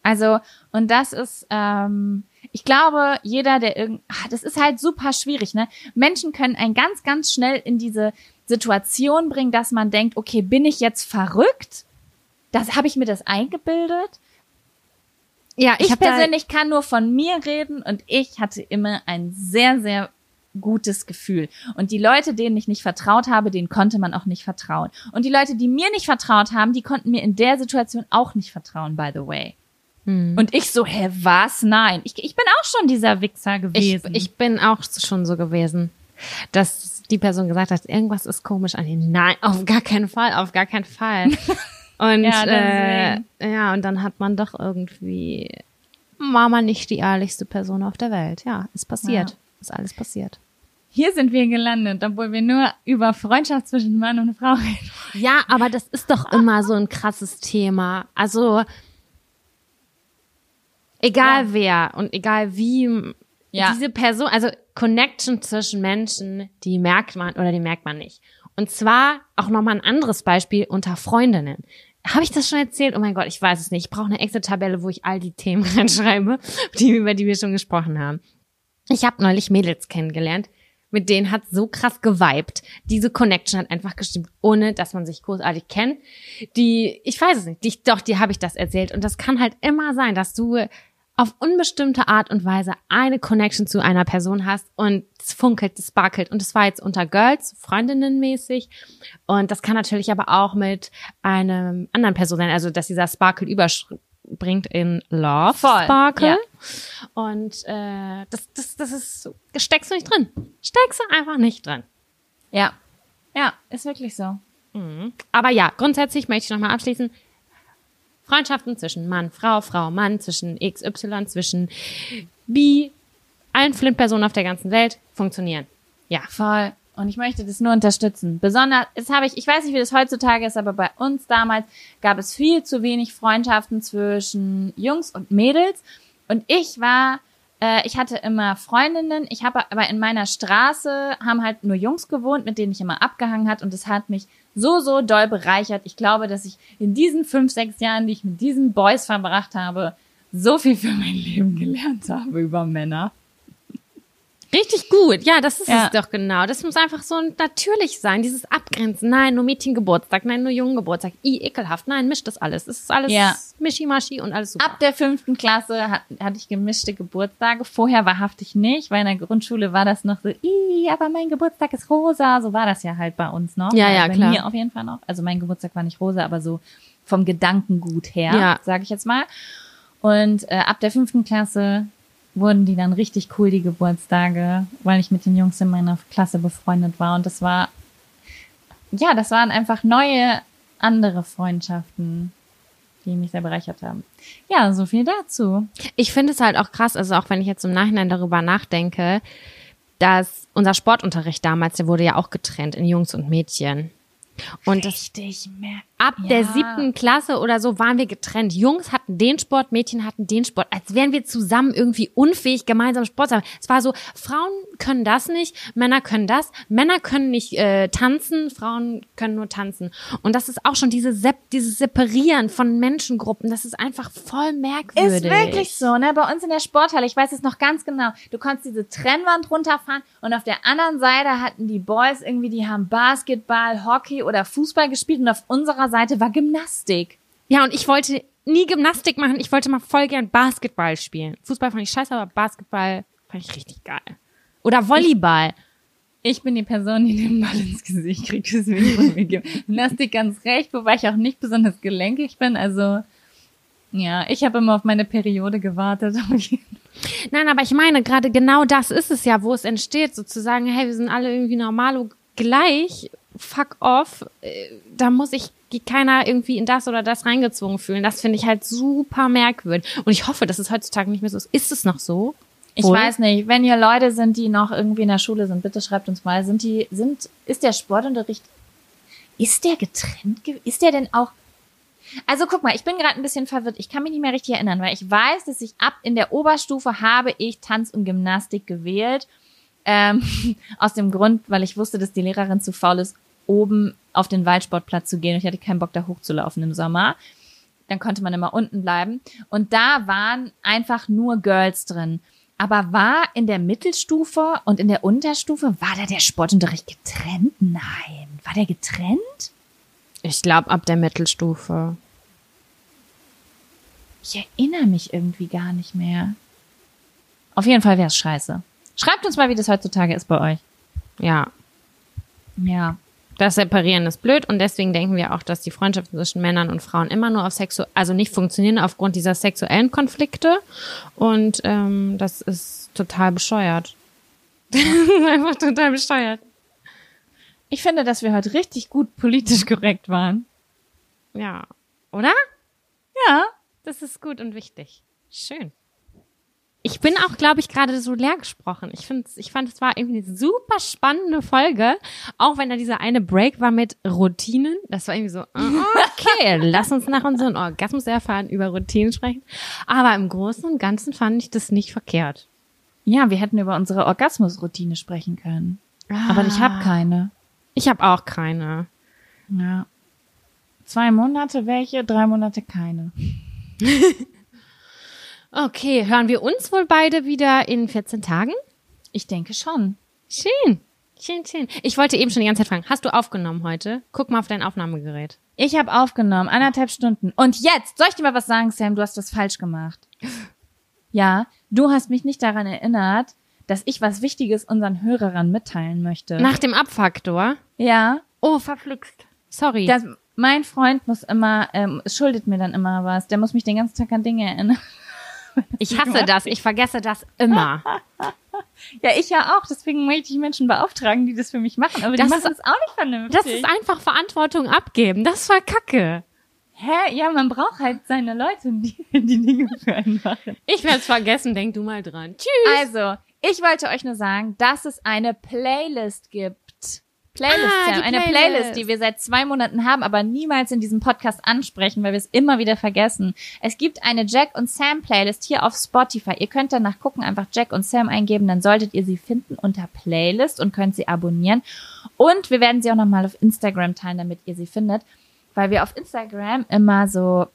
Also, und das ist, ähm, ich glaube, jeder, der irgend, ah, das ist halt super schwierig, ne? Menschen können einen ganz, ganz schnell in diese Situation bringen, dass man denkt, okay, bin ich jetzt verrückt? Das habe ich mir das eingebildet. Ja, Ich, da- persönlich kann nur von mir reden und ich hatte immer ein sehr, sehr gutes Gefühl. Und die Leute, denen ich nicht vertraut habe, denen konnte man auch nicht vertrauen. Und die Leute, die mir nicht vertraut haben, die konnten mir in der Situation auch nicht vertrauen, by the way. Hm. Und ich so, hä, was? Nein. Ich, ich bin auch schon dieser Wichser Ich, gewesen. ich bin auch schon so gewesen, dass die Person gesagt hat, irgendwas ist komisch an ihnen. Nein, auf gar keinen Fall, auf gar keinen Fall. *laughs* Und Ja, äh, ja, und dann hat man doch irgendwie war man nicht die ehrlichste Person auf der Welt. Ja, ist passiert. Ja. Ist alles passiert. Hier sind wir gelandet, obwohl wir nur über Freundschaft zwischen Mann und Frau reden. Ja, aber das ist doch *laughs* immer so ein krasses Thema. Also egal Ja. wer und egal wie Ja. diese Person, also Connection zwischen Menschen, die merkt man oder die merkt man nicht. Und zwar auch nochmal ein anderes Beispiel unter Freundinnen. Habe ich das schon erzählt? Oh mein Gott, ich weiß es nicht. Ich brauche eine Excel-Tabelle, wo ich all die Themen *laughs* reinschreibe, die, über die wir schon gesprochen haben. Ich habe neulich Mädels kennengelernt, mit denen hat so krass geweibt. Diese Connection hat einfach gestimmt, ohne dass man sich großartig kennt. Die, ich weiß es nicht, die, doch, die habe ich das erzählt. Und das kann halt immer sein, dass du auf unbestimmte Art und Weise eine Connection zu einer Person hast und es funkelt, es sparkelt. Und es war jetzt unter Girls, Freundinnen mäßig. Und das kann natürlich aber auch mit einem anderen Person sein, also dass dieser Sparkle überspringt in Love Voll, Sparkle. ja. Und äh, das, das, das ist, steckst du nicht drin. Steckst du einfach nicht drin. Ja. Ja, ist wirklich so. Aber ja, grundsätzlich möchte ich nochmal abschließen. Freundschaften zwischen Mann, Frau, Frau, Mann, zwischen XY, zwischen B, allen Flint-Personen auf der ganzen Welt funktionieren. Ja. Voll. Und ich möchte das nur unterstützen. Besonders, das habe ich, ich weiß nicht, wie das heutzutage ist, aber bei uns damals gab es viel zu wenig Freundschaften zwischen Jungs und Mädels. Und ich war, äh, ich hatte immer Freundinnen. Ich habe aber in meiner Straße haben halt nur Jungs gewohnt, mit denen ich immer abgehangen hat. Und es hat mich so, so doll bereichert. Ich glaube, dass ich in diesen fünf, sechs Jahren, die ich mit diesen Boys verbracht habe, so viel für mein Leben gelernt habe über Männer. Richtig gut. Ja, das ist Ja. es doch genau. Das muss einfach so natürlich sein. Dieses Abgrenzen. Nein, nur Mädchengeburtstag. Nein, nur Jungengeburtstag. I, ekelhaft. Nein, mischt das alles. Es ist alles Ja. Mischi-Maschi und alles super. Ab der fünften Klasse hat, hatte ich gemischte Geburtstage. Vorher wahrhaftig nicht, weil in der Grundschule war das noch so, Ih, aber mein Geburtstag ist rosa. So war das ja halt bei uns noch. Ja, Also ja, bei klar. mir auf jeden Fall noch. Also mein Geburtstag war nicht rosa, aber so vom Gedankengut her, Ja. sage ich jetzt mal. Und äh, ab der fünften Klasse wurden die dann richtig cool, die Geburtstage, weil ich mit den Jungs in meiner Klasse befreundet war. Und das war, ja, das waren einfach neue, andere Freundschaften, die mich sehr bereichert haben. Ja, so viel dazu. Ich finde es halt auch krass, also auch wenn ich jetzt im Nachhinein darüber nachdenke, dass unser Sportunterricht damals, der wurde ja auch getrennt in Jungs und Mädchen. Und Richtig, mehr. Ab Ja. der siebten Klasse oder so waren wir getrennt. Jungs hatten den Sport, Mädchen hatten den Sport, als wären wir zusammen irgendwie unfähig, gemeinsam Sport zu haben. Es war so, Frauen können das nicht, Männer können das, Männer können nicht äh, tanzen, Frauen können nur tanzen. Und das ist auch schon diese Sep dieses Separieren von Menschengruppen, das ist einfach voll merkwürdig. Ist wirklich so, ne? Bei uns in der Sporthalle, ich weiß es noch ganz genau. Du konntest diese Trennwand runterfahren und auf der anderen Seite hatten die Boys irgendwie, die haben Basketball, Hockey oder Fußball gespielt und auf unserer Seite war Gymnastik. Ja, und ich wollte nie Gymnastik machen, ich wollte mal voll gern Basketball spielen. Fußball fand ich scheiße, aber Basketball fand ich richtig geil. Oder Volleyball. Ich bin die Person, die den Ball ins Gesicht kriegt, deswegen von mir Gymnastik ganz recht, wobei ich auch nicht besonders gelenkig bin, also ja, ich habe immer auf meine Periode gewartet. *laughs* Nein, aber ich meine, gerade genau das ist es ja, wo es entsteht, sozusagen, hey, wir sind alle irgendwie normalo gleich, fuck off, äh, da muss sich keiner irgendwie in das oder das reingezwungen fühlen. Das finde ich halt super merkwürdig. Und ich hoffe, dass es heutzutage nicht mehr so ist. Ist es noch so? Ich Wohl? weiß nicht, wenn ihr Leute sind, die noch irgendwie in der Schule sind, bitte schreibt uns mal, sind die, sind, ist der Sportunterricht, ist der getrennt? ge- Ist der denn auch, also guck mal, ich bin gerade ein bisschen verwirrt. Ich kann mich nicht mehr richtig erinnern, weil ich weiß, dass ich ab in der Oberstufe habe ich Tanz und Gymnastik gewählt. Ähm, *laughs* aus dem Grund, weil ich wusste, dass die Lehrerin zu faul ist, oben auf den Waldsportplatz zu gehen. Und ich hatte keinen Bock, da hochzulaufen im Sommer. Dann konnte man immer unten bleiben. Und da waren einfach nur Girls drin. Aber war in der Mittelstufe und in der Unterstufe, war da der Sportunterricht getrennt? Nein. War der getrennt? Ich glaube, ab der Mittelstufe. Ich erinnere mich irgendwie gar nicht mehr. Auf jeden Fall wäre es scheiße. Schreibt uns mal, wie das heutzutage ist bei euch. Ja, Ja. Das Separieren ist blöd und deswegen denken wir auch, dass die Freundschaften zwischen Männern und Frauen immer nur auf Sexu also nicht funktionieren aufgrund dieser sexuellen Konflikte und ähm, das ist total bescheuert. *laughs* Einfach total bescheuert. Ich finde, dass wir heute richtig gut politisch korrekt waren. Ja, oder? Ja. Das ist gut und wichtig. Schön. Ich bin auch, glaube ich, gerade so leer gesprochen. Ich finde, ich fand, es war irgendwie eine super spannende Folge, auch wenn da dieser eine Break war mit Routinen. Das war irgendwie so, okay, *laughs* lass uns nach unseren Orgasmus erfahren über Routinen sprechen. Aber im Großen und Ganzen fand ich das nicht verkehrt. Ja, wir hätten über unsere Orgasmusroutine sprechen können. Aber ich habe keine. Ich habe auch keine. Ja. Zwei Monate welche, drei Monate keine. *laughs* Okay, hören wir uns wohl beide wieder in 14 Tagen? Ich denke schon. Schön. Schön, schön. Ich wollte eben schon die ganze Zeit fragen, hast du aufgenommen heute? Guck mal auf dein Aufnahmegerät. Ich habe aufgenommen, anderthalb Stunden. Und jetzt, soll ich dir mal was sagen, Sam? Du hast das falsch gemacht. *laughs* Ja, du hast mich nicht daran erinnert, dass ich was Wichtiges unseren Hörern mitteilen möchte. Nach dem Abfaktor? ja, Oh, verflucht. Sorry. das, mein Freund muss immer, ähm, schuldet mir dann immer was. Der muss mich den ganzen Tag an Dinge erinnern. Ich hasse das. Ich vergesse das immer. Ja, ich ja auch. Deswegen möchte ich Menschen beauftragen, die das für mich machen. Aber Das die ist- machen es auch nicht vernünftig. Das ist einfach Verantwortung abgeben. Das war Kacke. Hä? Ja, man braucht halt seine Leute, die die Dinge für einen machen. Ich werde es vergessen. Denk du mal dran. Tschüss. Also, ich wollte euch nur sagen, dass es eine Playlist gibt. Playlist, Ah, Sam. eine Playlist. Playlist, die wir seit zwei Monaten haben, aber niemals in diesem Podcast ansprechen, weil wir es immer wieder vergessen. Es gibt eine Jack und Sam Playlist hier auf Spotify. Ihr könnt danach gucken, einfach Jack und Sam eingeben, dann solltet ihr sie finden unter Playlist und könnt sie abonnieren. Und wir werden sie auch nochmal auf Instagram teilen, damit ihr sie findet, weil wir auf Instagram immer so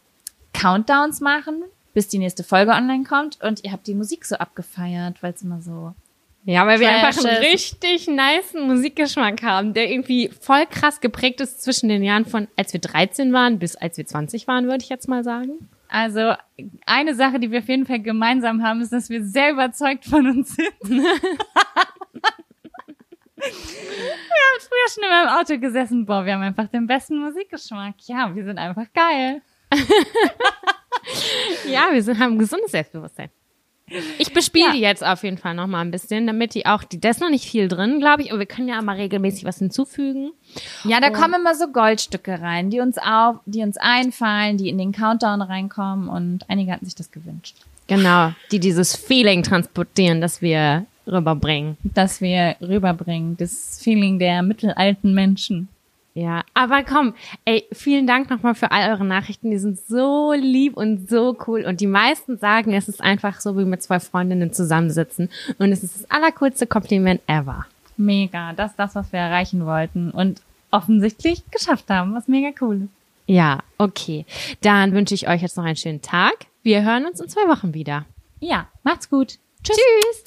Countdowns machen, bis die nächste Folge online kommt und ihr habt die Musik so abgefeiert, weil es immer so Ja, weil wir einfach einen richtig niceen Musikgeschmack haben, der irgendwie voll krass geprägt ist zwischen den Jahren von, als wir 13 waren bis als wir 20 waren, würde ich jetzt mal sagen. Also eine Sache, die wir auf jeden Fall gemeinsam haben, ist, dass wir sehr überzeugt von uns sind. *laughs* wir haben früher schon immer im Auto gesessen. Boah, wir haben einfach den besten Musikgeschmack. Ja, wir sind einfach geil. *laughs* Ja, wir sind, haben ein gesundes Selbstbewusstsein. Ich bespiele Ja. die jetzt auf jeden Fall noch mal ein bisschen, damit die auch, die, da ist noch nicht viel drin, glaube ich, aber wir können ja mal regelmäßig was hinzufügen. Ja, da Und- kommen immer so Goldstücke rein, die uns auf, die uns einfallen, die in den Countdown reinkommen und einige hatten sich das gewünscht. Genau, die dieses Feeling transportieren, das wir rüberbringen. Dass wir rüberbringen, das Feeling der mittelalten Menschen. Ja, aber komm, ey, vielen Dank nochmal für all eure Nachrichten. Die sind so lieb und so cool. Und die meisten sagen, es ist einfach so, wie mit zwei Freundinnen zusammensitzen. Und es ist das allercoolste Kompliment ever. Mega, das ist das, was wir erreichen wollten und offensichtlich geschafft haben, was mega cool ist. Ja, okay. Dann wünsche ich euch jetzt noch einen schönen Tag. Wir hören uns in zwei Wochen wieder. Ja, macht's gut. Tschüss.